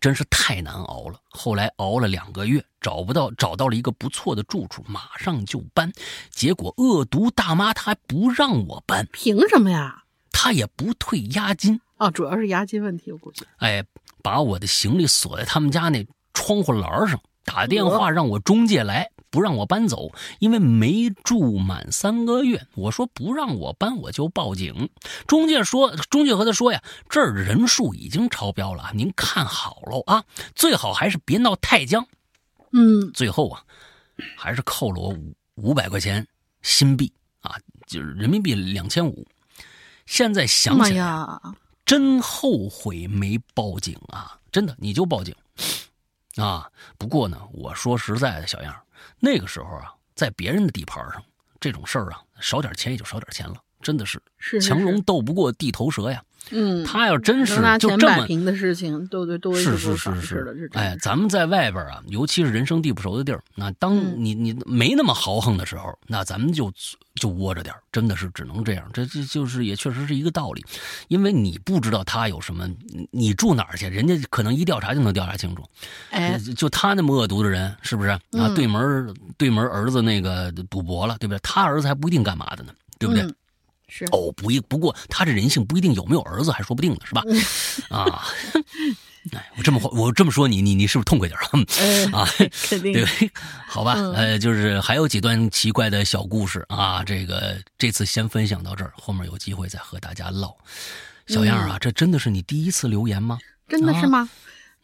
真是太难熬了。后来熬了两个月，找不到，找到了一个不错的住处，马上就搬。结果恶毒大妈她还不让我搬，凭什么呀？她也不退押金啊，主要是押金问题，我估计。哎，把我的行李锁在他们家那窗户栏上，打电话让我中介来。不让我搬走，因为没住满三个月。我说不让我搬，我就报警。中介说，中介和他说呀，这儿人数已经超标了，您看好喽啊，最好还是别闹太僵。嗯，最后啊，还是扣了我五五百块钱新币啊，就是人民币两千五。现在想起来，真后悔没报警啊！真的，你就报警啊！不过呢，我说实在的，小样。那个时候啊，在别人的地盘上，这种事儿啊，少点钱也就少点钱了，真的是强龙斗不过地头蛇呀。嗯，他要真是就这么平的事情，都对都是是是是哎，咱们在外边啊，尤其是人生地不熟的地儿，那当你你没那么豪横的时候，那咱们就就窝着点真的是只能这样。这这就是也确实是一个道理，因为你不知道他有什么，你住哪儿去，人家可能一调查就能调查清楚。哎，就他那么恶毒的人，是不是啊？对门对门儿子那个赌博了，对不对？他儿子还不一定干嘛的呢，对不对？是哦，不一不过他这人性不一定有没有儿子还说不定呢，是吧？啊，哎，我这么我这么说你你你是不是痛快点啊？啊，肯定 对，好吧，呃，就是还有几段奇怪的小故事啊，这个这次先分享到这儿，后面有机会再和大家唠。小样啊，这真的是你第一次留言吗？真的是吗？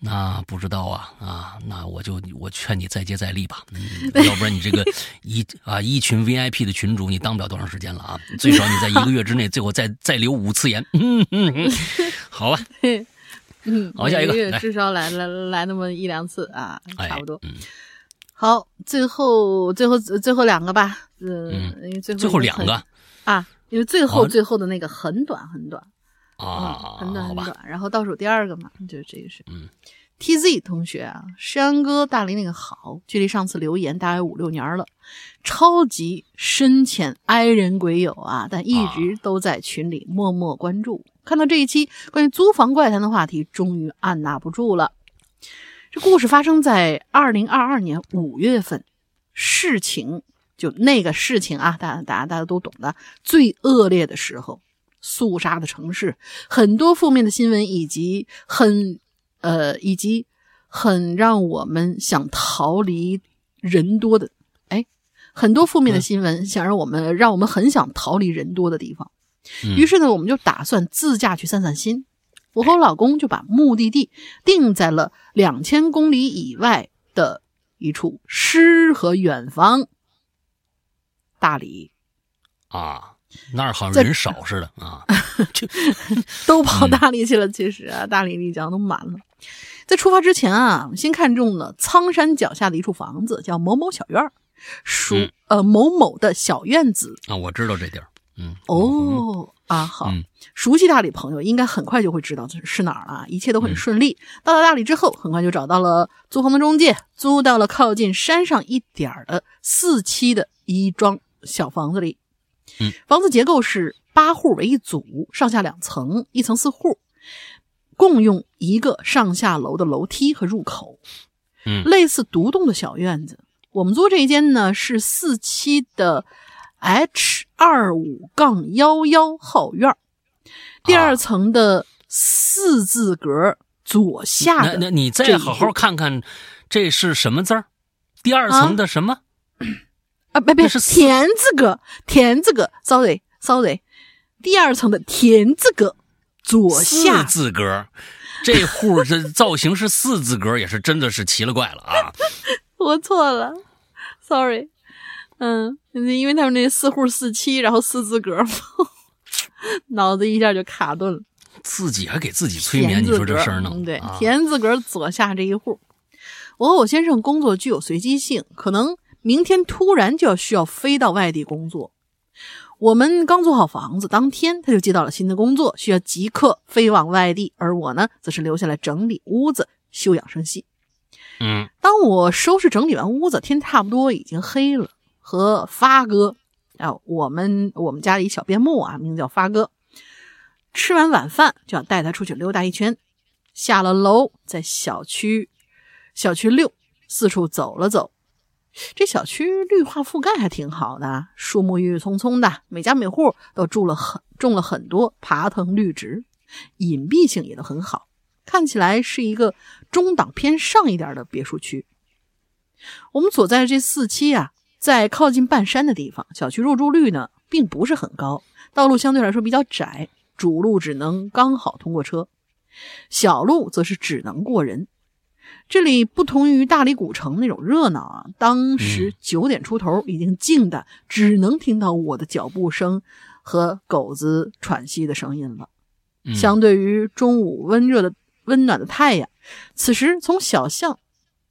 那不知道啊啊，那我就我劝你再接再厉吧，要不然你这个一啊一群 VIP 的群主你当不了多长时间了啊，最少你在一个月之内最后再再留五次言，嗯嗯 好吧，嗯，好下一个，至少来来来那么一两次啊，差不多，好，最后最后最后两个吧，嗯，因为最后最后两个。啊，因为最后最后的那个很短很短。啊，很短很短，然后倒数第二个嘛，就是这个是，嗯，T Z 同学啊，山哥大林那个好，距离上次留言大概五六年了，超级深浅哀人鬼友啊，但一直都在群里默默关注，看到这一期关于租房怪谈的话题，终于按捺不住了。这故事发生在二零二二年五月份，事情就那个事情啊，大家大家大家都懂的，最恶劣的时候。肃杀的城市，很多负面的新闻，以及很呃，以及很让我们想逃离人多的，哎，很多负面的新闻，想让我们让我们很想逃离人多的地方。于是呢，我们就打算自驾去散散心。我和我老公就把目的地定在了两千公里以外的一处诗和远方——大理啊。那儿好像人少似的啊，就都跑大理去了。其实啊，大理丽江都满了。在出发之前啊，先看中了苍山脚下的一处房子，叫某某小院儿，属呃某某的小院子啊。我知道这地儿，嗯，哦啊，好，熟悉大理朋友应该很快就会知道这是哪儿了。一切都很顺利。到了大理之后，很快就找到了租房的中介，租到了靠近山上一点儿的四期的一幢小房子里。嗯，房子结构是八户为一组，上下两层，一层四户，共用一个上下楼的楼梯和入口。嗯，类似独栋的小院子。我们租这一间呢是四期的 H 二五杠幺幺号院，第二层的四字格左下的。那那你再好好看看，这是什么字儿？第二层的什么？啊，不不，是田字格，田字格，sorry sorry，第二层的田字格左下四字格，这户这造型是四字格，也是真的是奇了怪了啊！我错了，sorry，嗯，因为他们那四户四七，然后四字格，脑子一下就卡顿了。自己还给自己催眠，你说这事儿呢？对，田字格左下这一户。我和我先生工作具有随机性，可能明天突然就要需要飞到外地工作。我们刚租好房子，当天他就接到了新的工作，需要即刻飞往外地，而我呢，则是留下来整理屋子、休养生息。嗯，当我收拾整理完屋子，天差不多已经黑了，和发哥啊，我们我们家里小边牧啊，名字叫发哥。吃完晚饭就想带他出去溜达一圈，下了楼，在小区小区六四处走了走。这小区绿化覆盖还挺好的，树木郁郁葱葱的，每家每户都住了很种了很多爬藤绿植，隐蔽性也都很好，看起来是一个中档偏上一点的别墅区。我们所在的这四期啊，在靠近半山的地方，小区入住率呢并不是很高，道路相对来说比较窄。主路只能刚好通过车，小路则是只能过人。这里不同于大理古城那种热闹啊，当时九点出头，已经静的只能听到我的脚步声和狗子喘息的声音了。相对于中午温热的温暖的太阳，此时从小巷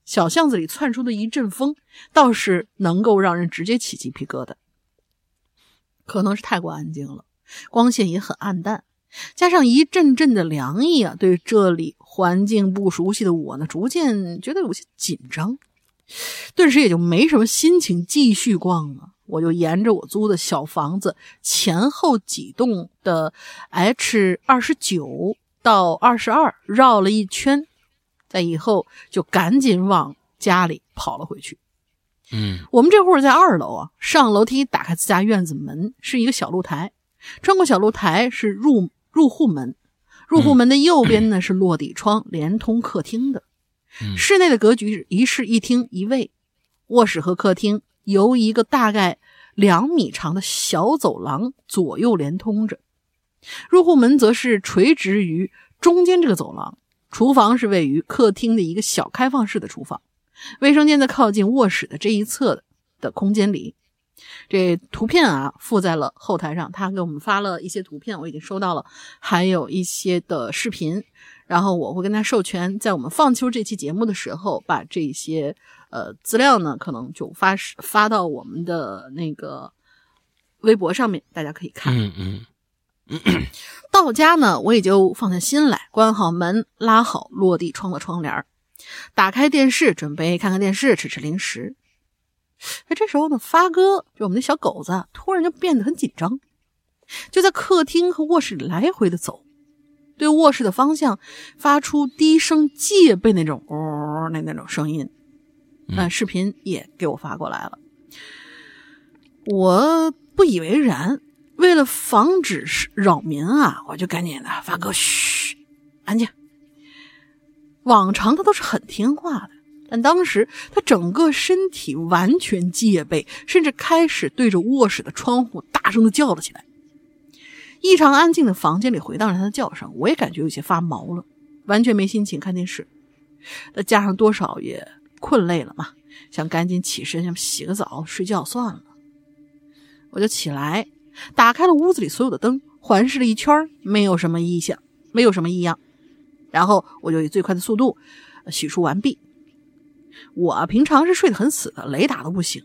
小巷子里窜出的一阵风，倒是能够让人直接起鸡皮疙瘩。可能是太过安静了。光线也很暗淡，加上一阵阵的凉意啊，对这里环境不熟悉的我呢，逐渐觉得有些紧张，顿时也就没什么心情继续逛了。我就沿着我租的小房子前后几栋的 H 二十九到二十二绕了一圈，在以后就赶紧往家里跑了回去。嗯，我们这户在二楼啊，上楼梯打开自家院子门是一个小露台。穿过小露台是入入户门，入户门的右边呢是落地窗，连通客厅的。室内的格局是一室一厅一卫，卧室和客厅由一个大概两米长的小走廊左右连通着。入户门则是垂直于中间这个走廊，厨房是位于客厅的一个小开放式的厨房，卫生间在靠近卧室的这一侧的空间里。这图片啊附在了后台上，他给我们发了一些图片，我已经收到了，还有一些的视频，然后我会跟他授权，在我们放秋这期节目的时候，把这些呃资料呢，可能就发发到我们的那个微博上面，大家可以看。嗯嗯。到家呢，我也就放下心来，关好门，拉好落地窗的窗帘，打开电视，准备看看电视，吃吃零食。哎，这时候呢，发哥就我们那小狗子，突然就变得很紧张，就在客厅和卧室里来回的走，对卧室的方向发出低声戒备那种“哦”那那种声音。嗯，视频也给我发过来了，我不以为然，为了防止扰民啊，我就赶紧的发哥嘘，安静。往常他都是很听话的。但当时他整个身体完全戒备，甚至开始对着卧室的窗户大声的叫了起来。异常安静的房间里回荡着他的叫声，我也感觉有些发毛了，完全没心情看电视。再加上多少也困累了嘛，想赶紧起身，想洗个澡睡觉算了。我就起来，打开了屋子里所有的灯，环视了一圈，没有什么异象，没有什么异样。然后我就以最快的速度洗漱完毕。我平常是睡得很死的，雷打都不醒，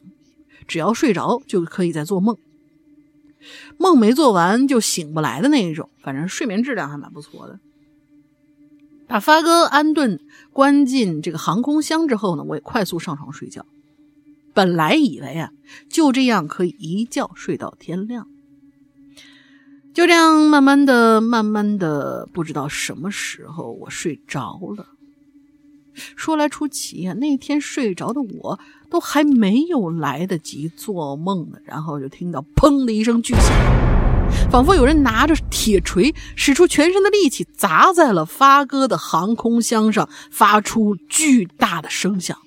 只要睡着就可以再做梦，梦没做完就醒不来的那一种，反正睡眠质量还蛮不错的。把发哥安顿关进这个航空箱之后呢，我也快速上床睡觉。本来以为啊，就这样可以一觉睡到天亮，就这样慢慢的、慢慢的，不知道什么时候我睡着了。说来出奇呀，那天睡着的我都还没有来得及做梦呢，然后就听到砰的一声巨响，仿佛有人拿着铁锤，使出全身的力气砸在了发哥的航空箱上，发出巨大的声响，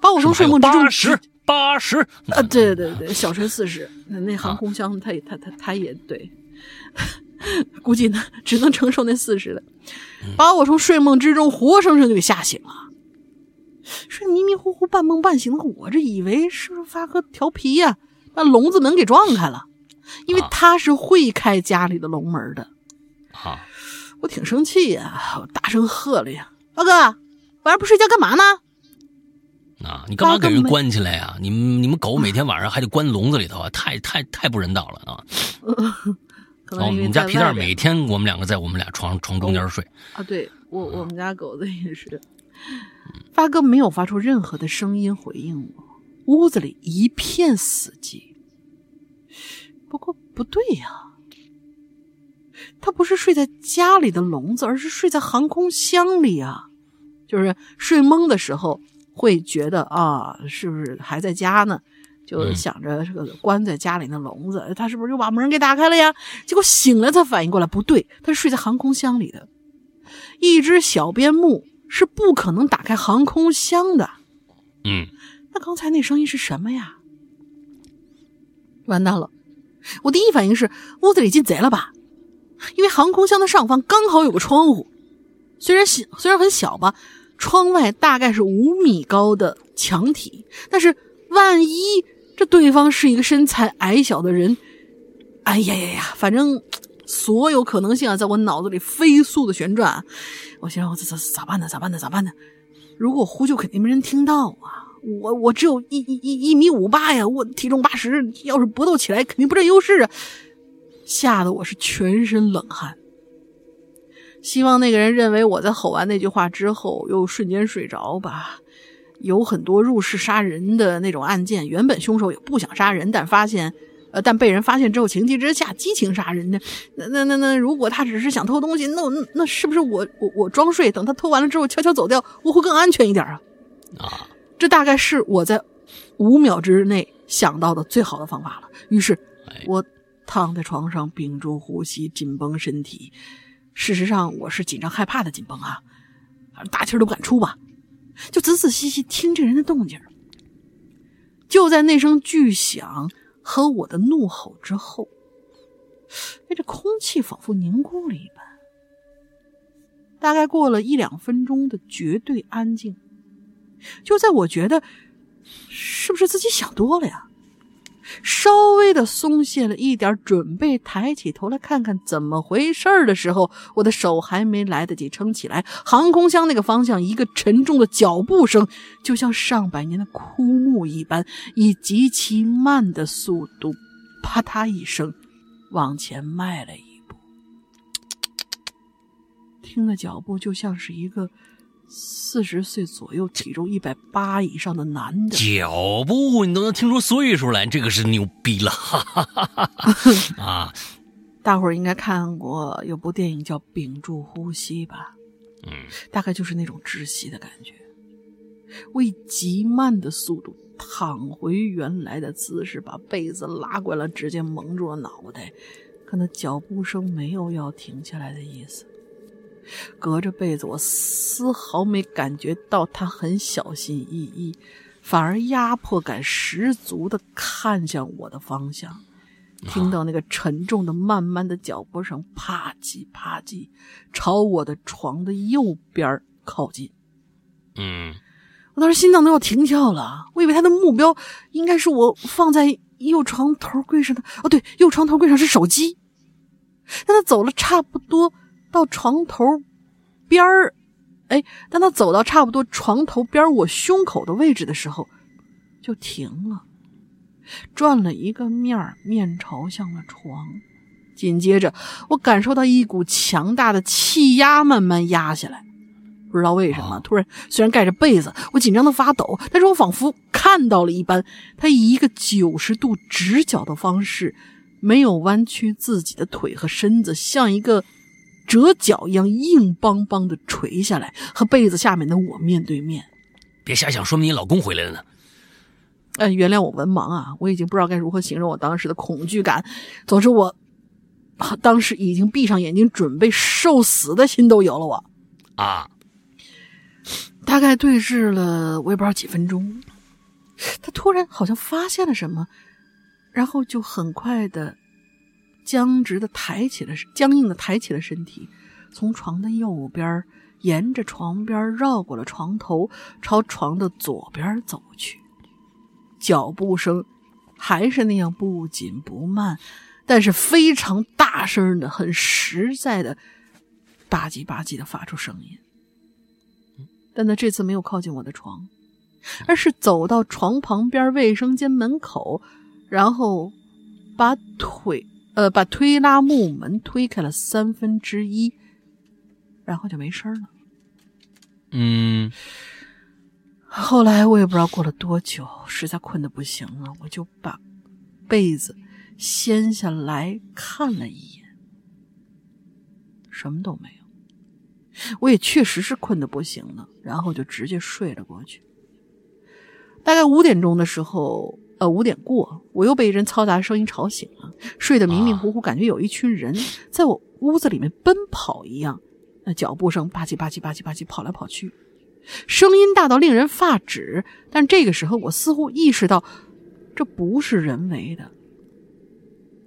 把我从睡梦之中。八十八十啊，对对对，小锤四十，那那航空箱它也它它它也对。估计呢，只能承受那四十的，把我从睡梦之中活生生就给吓醒了。睡迷迷糊糊、半梦半醒的我，这以为是不是发哥调皮呀，把笼子门给撞开了，因为他是会开家里的笼门的。啊！我挺生气呀，我大声喝了呀：“发哥，晚上不睡觉干嘛呢？”啊，你干嘛给人关起来呀？你们你们狗每天晚上还得关笼子里头啊，太太太不人道了啊！哦，我们家皮蛋每天我们两个在我们俩床床中间睡啊。对我我们家狗子也是。发哥没有发出任何的声音回应我，屋子里一片死寂。不过不对呀，他不是睡在家里的笼子，而是睡在航空箱里啊！就是睡懵的时候会觉得啊，是不是还在家呢？就想着这个关在家里的笼子，他是不是又把门给打开了呀？结果醒了才反应过来，不对，他是睡在航空箱里的。一只小边牧是不可能打开航空箱的。嗯，那刚才那声音是什么呀？完蛋了！我第一反应是屋子里进贼了吧？因为航空箱的上方刚好有个窗户，虽然小，虽然很小吧，窗外大概是五米高的墙体，但是万一……这对方是一个身材矮小的人，哎呀呀呀！反正所有可能性啊，在我脑子里飞速的旋转。我想，我这这咋办呢？咋办呢？咋办呢？如果呼救，肯定没人听到啊！我我只有一一一一米五八呀，我体重八十，要是搏斗起来，肯定不占优势啊！吓得我是全身冷汗。希望那个人认为我在吼完那句话之后，又瞬间睡着吧。有很多入室杀人的那种案件，原本凶手也不想杀人，但发现，呃，但被人发现之后，情急之下激情杀人的。那那那那，如果他只是想偷东西，那那是不是我我我装睡，等他偷完了之后悄悄走掉，我会更安全一点啊？啊，这大概是我在五秒之内想到的最好的方法了。于是，我躺在床上，屏住呼吸，紧绷身体。事实上，我是紧张害怕的紧绷啊，大气都不敢出吧。就仔仔细细听这人的动静就在那声巨响和我的怒吼之后，哎，这空气仿佛凝固了一般。大概过了一两分钟的绝对安静，就在我觉得是不是自己想多了呀？稍微的松懈了一点，准备抬起头来看看怎么回事的时候，我的手还没来得及撑起来，航空箱那个方向，一个沉重的脚步声，就像上百年的枯木一般，以极其慢的速度，啪嗒一声，往前迈了一步。听的脚步就像是一个。四十岁左右，体重一百八以上的男的，脚步你都能听出岁数来，这个是牛逼了！啊，大伙儿应该看过有部电影叫《屏住呼吸》吧？嗯，大概就是那种窒息的感觉。我以极慢的速度躺回原来的姿势，把被子拉过来，直接蒙住了脑袋。可那脚步声没有要停下来的意思。隔着被子，我丝毫没感觉到他很小心翼翼，反而压迫感十足的看向我的方向。听到那个沉重的、慢慢的脚步声，啪叽啪叽，朝我的床的右边靠近。嗯，我当时心脏都要停跳了。我以为他的目标应该是我放在右床头柜上的，哦，对，右床头柜上是手机。但他走了差不多。到床头边儿，哎，当他走到差不多床头边我胸口的位置的时候，就停了，转了一个面儿面朝向了床。紧接着，我感受到一股强大的气压慢慢压下来，不知道为什么，突然虽然盖着被子，我紧张的发抖，但是我仿佛看到了一般，他以一个九十度直角的方式，没有弯曲自己的腿和身子，像一个。折角一样硬邦邦的垂下来，和被子下面的我面对面。别瞎想，说明你老公回来了呢。哎，原谅我文盲啊，我已经不知道该如何形容我当时的恐惧感。总之，我当时已经闭上眼睛准备受死的心都有了。我啊，大概对视了我也不知道几分钟，他突然好像发现了什么，然后就很快的。僵直的抬起了，僵硬的抬起了身体，从床的右边，沿着床边绕过了床头，朝床的左边走去。脚步声还是那样不紧不慢，但是非常大声的、很实在的吧唧吧唧的发出声音。但他这次没有靠近我的床，而是走到床旁边卫生间门口，然后把腿呃把推拉木门推开了三分之一，然后就没声了。嗯。后来我也不知道过了多久，实在困得不行了，我就把被子掀下来看了一眼，什么都没有。我也确实是困得不行了，然后就直接睡了过去。大概五点钟的时候，呃，五点过，我又被一阵嘈杂的声音吵醒了，睡得迷迷糊糊，感觉有一群人在我屋子里面奔跑一样，那脚步声吧唧吧唧吧唧吧唧跑来跑去。声音大到令人发指，但这个时候我似乎意识到，这不是人为的。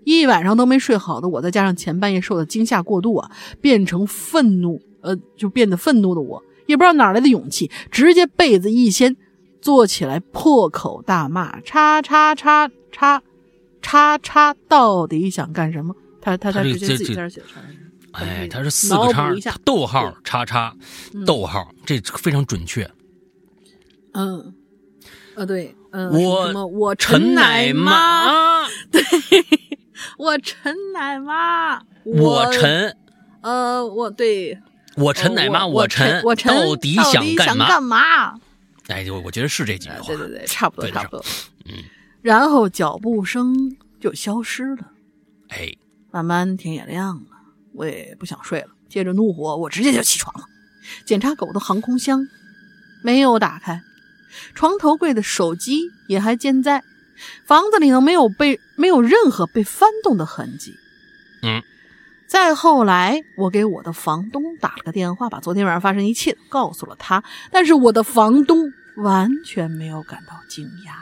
一晚上都没睡好的我，再加上前半夜受的惊吓过度啊，变成愤怒，呃，就变得愤怒的我，也不知道哪来的勇气，直接被子一掀，坐起来破口大骂：“叉叉叉叉叉叉，到底想干什么？”他他他直接自己在这写叉。哎，他是四个叉，逗号叉叉，逗号，这非常准确。嗯，啊对，嗯，我我陈奶妈，对，我陈奶妈，我陈，呃，我对，我陈奶妈，我陈，我陈，到底想干嘛？哎，我我觉得是这几句话，对对对，差不多差不多。嗯，然后脚步声就消失了，哎，慢慢天也亮了。我也不想睡了，借着怒火，我直接就起床了，检查狗的航空箱，没有打开，床头柜的手机也还健在，房子里头没有被没有任何被翻动的痕迹。嗯，再后来，我给我的房东打了个电话，把昨天晚上发生一切告诉了他，但是我的房东完全没有感到惊讶。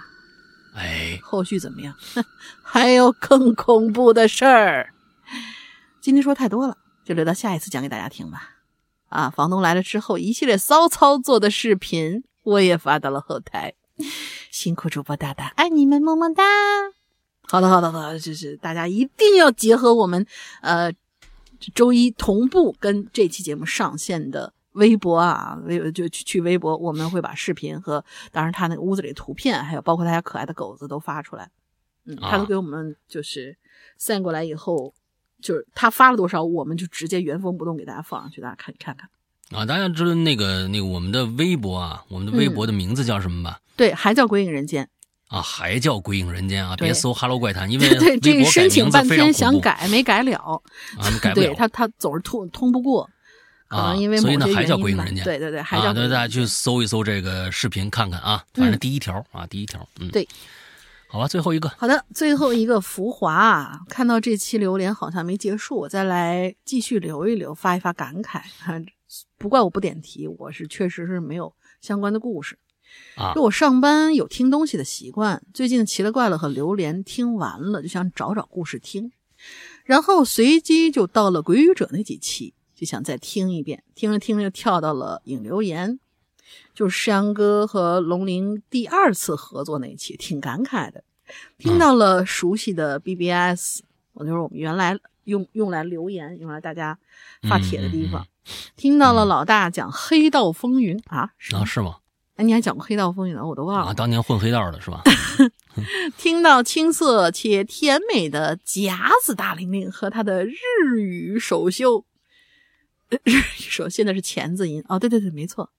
哎，后续怎么样？还有更恐怖的事儿。今天说太多了，就留到下一次讲给大家听吧。啊，房东来了之后，一系列骚操作的视频我也发到了后台。辛苦主播大大，爱你们，么么哒。好的，好的，好的，就是大家一定要结合我们呃周一同步跟这期节目上线的微博啊，微就去去微博，我们会把视频和当然他那个屋子里的图片，还有包括他家可爱的狗子都发出来。嗯，他都给我们就是散过来以后。就是他发了多少，我们就直接原封不动给大家放上去，大家看看看。啊，大家知道那个那个我们的微博啊，我们的微博的名字叫什么吧？对，还叫鬼影人间。啊，还叫鬼影人间啊！别搜 “Hello 怪谈”，因为 对这个申请半天想改没改了啊，改不了。对他他总是通通不过啊，因为所以呢还叫鬼影人间。对对对，还叫。大家去搜一搜这个视频看看啊，反正第一条啊，第一条，嗯，对。好吧，最后一个。好的，最后一个浮华啊！看到这期榴莲好像没结束，我再来继续留一留，发一发感慨。不怪我不点题，我是确实是没有相关的故事啊。就我上班有听东西的习惯，最近奇了怪了和榴莲听完了，就想找找故事听，然后随机就到了鬼语者那几期，就想再听一遍。听着听着，跳到了影留言。就是山羊哥和龙鳞第二次合作那期，挺感慨的。听到了熟悉的 BBS，我就是我们原来用用来留言、用来大家发帖的地方。听到了老大讲《黑道风云》啊，啊是吗？哎，你还讲过《黑道风云》呢？我都忘了。啊，当年混黑道的是吧？听到青涩且甜美的夹子大玲玲和她的日语首秀，首现在是钳子音哦，对对对，没错。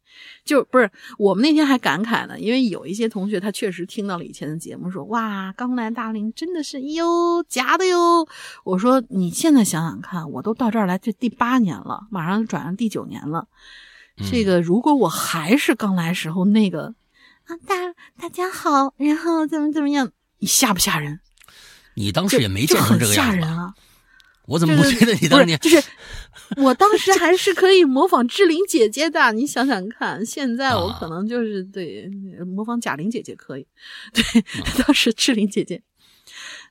就不是我们那天还感慨呢，因为有一些同学他确实听到了以前的节目，说哇，刚来大龄真的是哟假的哟。我说你现在想想看，我都到这儿来这第八年了，马上转上第九年了。这个如果我还是刚来时候那个啊大大家好，然后怎么怎么样，你吓不吓人？你当时也没见成这个样子，吓人啊！我怎么不觉得你当年就是？我当时还是可以模仿志玲姐姐的，你想想看，现在我可能就是对模仿贾玲姐姐可以，对，当时志玲姐姐，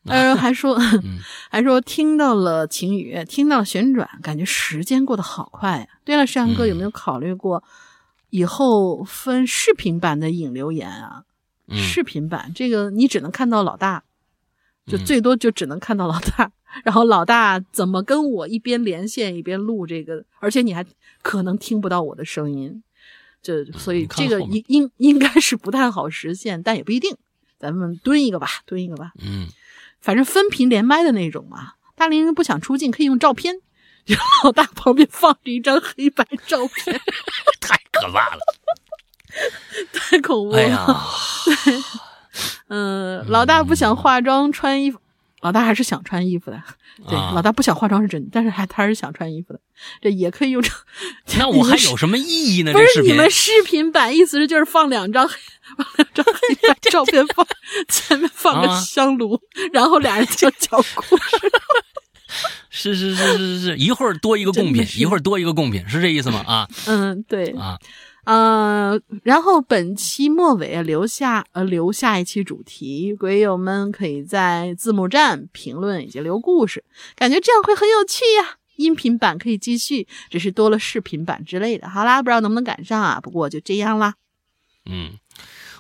呃，还说 还说听到了晴雨，听到旋转，感觉时间过得好快呀。对了，山哥有没有考虑过以后分视频版的引流言啊？视频版这个你只能看到老大，就最多就只能看到老大，然后老大怎么跟我一边连线一边录这个，而且你还可能听不到我的声音，就所以这个应应应该是不太好实现，但也不一定。咱们蹲一个吧，蹲一个吧。嗯，反正分频连麦的那种嘛。大龄人不想出镜，可以用照片，就老大旁边放着一张黑白照片，太可怕了，太恐怖了。哎呀，嗯，老大不想化妆穿衣服，老大还是想穿衣服的。对，老大不想化妆是真的，但是还他是想穿衣服的，这也可以用。那我还有什么意义呢？不是你们视频版意思是就是放两张，放两张黑白 照片，放前面放个香炉，然后俩人就讲故事。是是是是是，一会儿多一个贡品，一会儿多一个贡品，是这意思吗？啊，嗯，对啊。呃，然后本期末尾留下呃留下一期主题，鬼友们可以在字幕站评论以及留故事，感觉这样会很有趣呀。音频版可以继续，只是多了视频版之类的。好啦，不知道能不能赶上啊？不过就这样啦。嗯，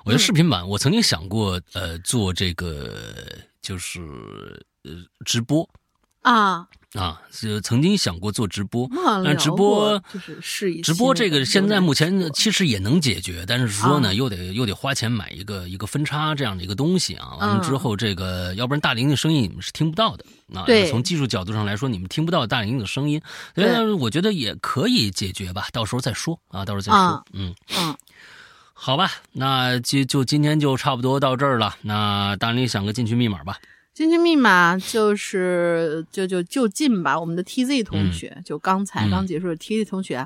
我觉得视频版，我曾经想过呃做这个就是呃直播啊。啊，就曾经想过做直播，但直播就是试一直播这个现在目前其实也能解决，但是说呢，又得又得花钱买一个一个分叉这样的一个东西啊。完了之后，这个要不然大玲的声音你们是听不到的啊。从技术角度上来说，你们听不到大玲的声音，所以我觉得也可以解决吧，到时候再说啊，到时候再说。嗯嗯，好吧，那就就今天就差不多到这儿了。那大玲想个进去密码吧。进去密码就是就就就近吧，我们的 T Z 同学，就刚才刚结束的 T Z 同学，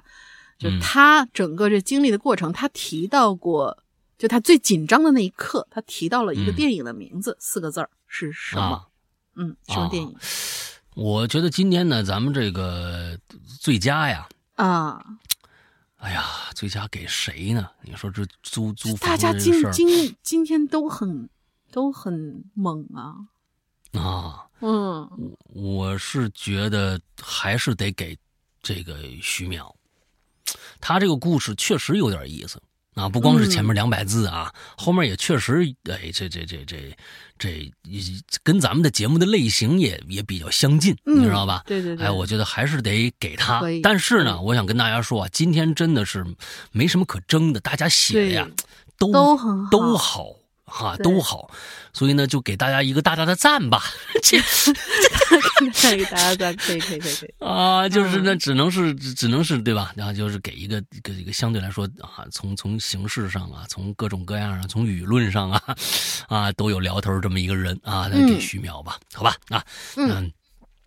就他整个这经历的过程，他提到过，就他最紧张的那一刻，他提到了一个电影的名字，四个字儿是什么？嗯，什么电影？我觉得今天呢，咱们这个最佳呀，啊，哎呀，最佳给谁呢？你说这租租大家今今今天都很都很猛啊。啊，嗯，我是觉得还是得给这个徐淼，他这个故事确实有点意思啊，不光是前面两百字啊，后面也确实，哎，这这这这这跟咱们的节目的类型也也比较相近，你知道吧？对对对，哎，我觉得还是得给他。但是呢，我想跟大家说啊，今天真的是没什么可争的，大家写的呀都都很都好。哈，都好，所以呢，就给大家一个大大的赞吧。这给大家赞，可以，可以，可以，可以 啊！就是那只能是，只能是对吧？然后就是给一个一个一个相对来说啊，从从形式上啊，从各种各样啊，从舆论上啊，啊都有聊头这么一个人啊，来给徐淼吧，好吧？啊，嗯。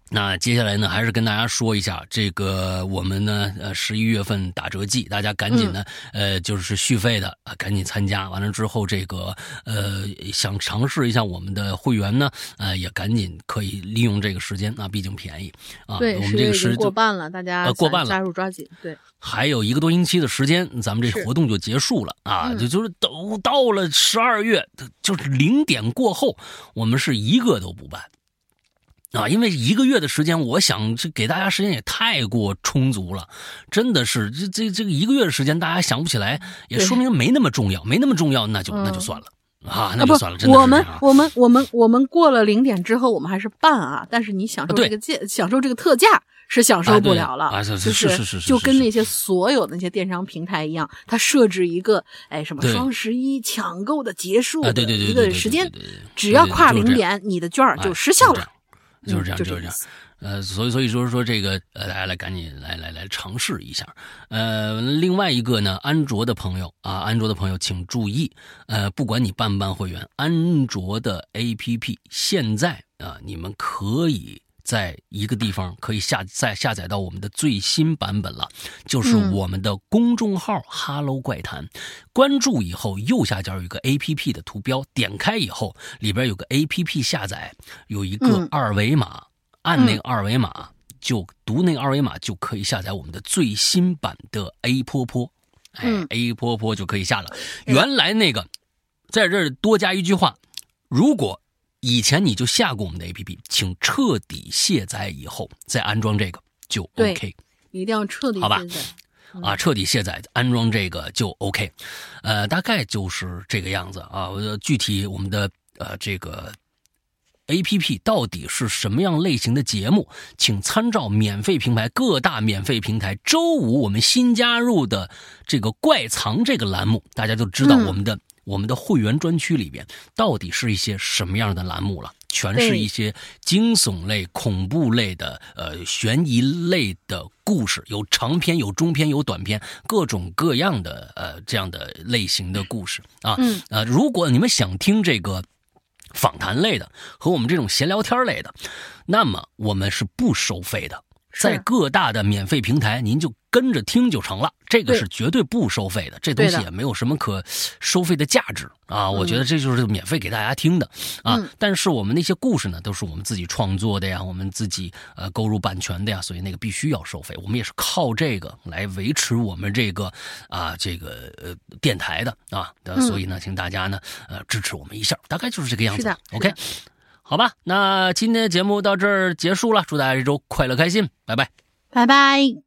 那接下来呢，还是跟大家说一下这个我们呢，呃，十一月份打折季，大家赶紧呢，呃，就是续费的啊，赶紧参加。完了之后，这个呃，想尝试一下我们的会员呢，呃，也赶紧可以利用这个时间啊，毕竟便宜啊。对，我们这个时过半了，大家呃过半了，加入抓紧。对，还有一个多星期的时间，咱们这活动就结束了啊，就就是都到了十二月，就是零点过后，我们是一个都不办。啊，因为一个月的时间，我想这给大家时间也太过充足了，真的是这这这个一个月的时间，大家想不起来，也说明没那么重要，没那么重要，那就那就算了啊，那就算了。真的我们我们我们我们过了零点之后，我们还是办啊，但是你享受这个价，享受这个特价是享受不了了，就是是是就跟那些所有的那些电商平台一样，它设置一个哎什么双十一抢购的结束的一个时间，只要跨零点，你的券就失效了。就是这样，就是这样，呃，所以，所以说说这个，呃，大家来赶紧来来来尝试一下，呃，另外一个呢，安卓的朋友啊，安卓的朋友请注意，呃，不管你办不办会员，安卓的 APP 现在啊，你们可以在一个地方可以下载下载到我们的最新版本了，就是我们的公众号“哈喽怪谈”，关注以后右下角有一个 APP 的图标，点开以后里边有个 APP 下载，有一个二维码，按那个二维码就读那个二维码就可以下载我们的最新版的 A 坡坡，哎，A 坡坡就可以下了。原来那个在这儿多加一句话，如果。以前你就下过我们的 APP，请彻底卸载以后再安装这个就 OK。一定要彻底好吧？啊，彻底卸载安装这个就 OK。呃，大概就是这个样子啊。具体我们的呃这个 APP 到底是什么样类型的节目，请参照免费平台各大免费平台周五我们新加入的这个怪藏这个栏目，大家就知道我们的我们的会员专区里边到底是一些什么样的栏目了。全是一些惊悚类、恐怖类的，呃，悬疑类的故事，有长篇、有中篇、有短篇，各种各样的呃这样的类型的故事啊。嗯。呃，如果你们想听这个访谈类的和我们这种闲聊天类的，那么我们是不收费的。在各大的免费平台，您就跟着听就成了。这个是绝对不收费的，这东西也没有什么可收费的价值啊。我觉得这就是免费给大家听的啊。但是我们那些故事呢，都是我们自己创作的呀，我们自己呃购入版权的呀，所以那个必须要收费。我们也是靠这个来维持我们这个啊这个呃电台的啊。所以呢，请大家呢呃支持我们一下，大概就是这个样子。OK。好吧，那今天的节目到这儿结束了。祝大家这周快乐开心，拜拜，拜拜。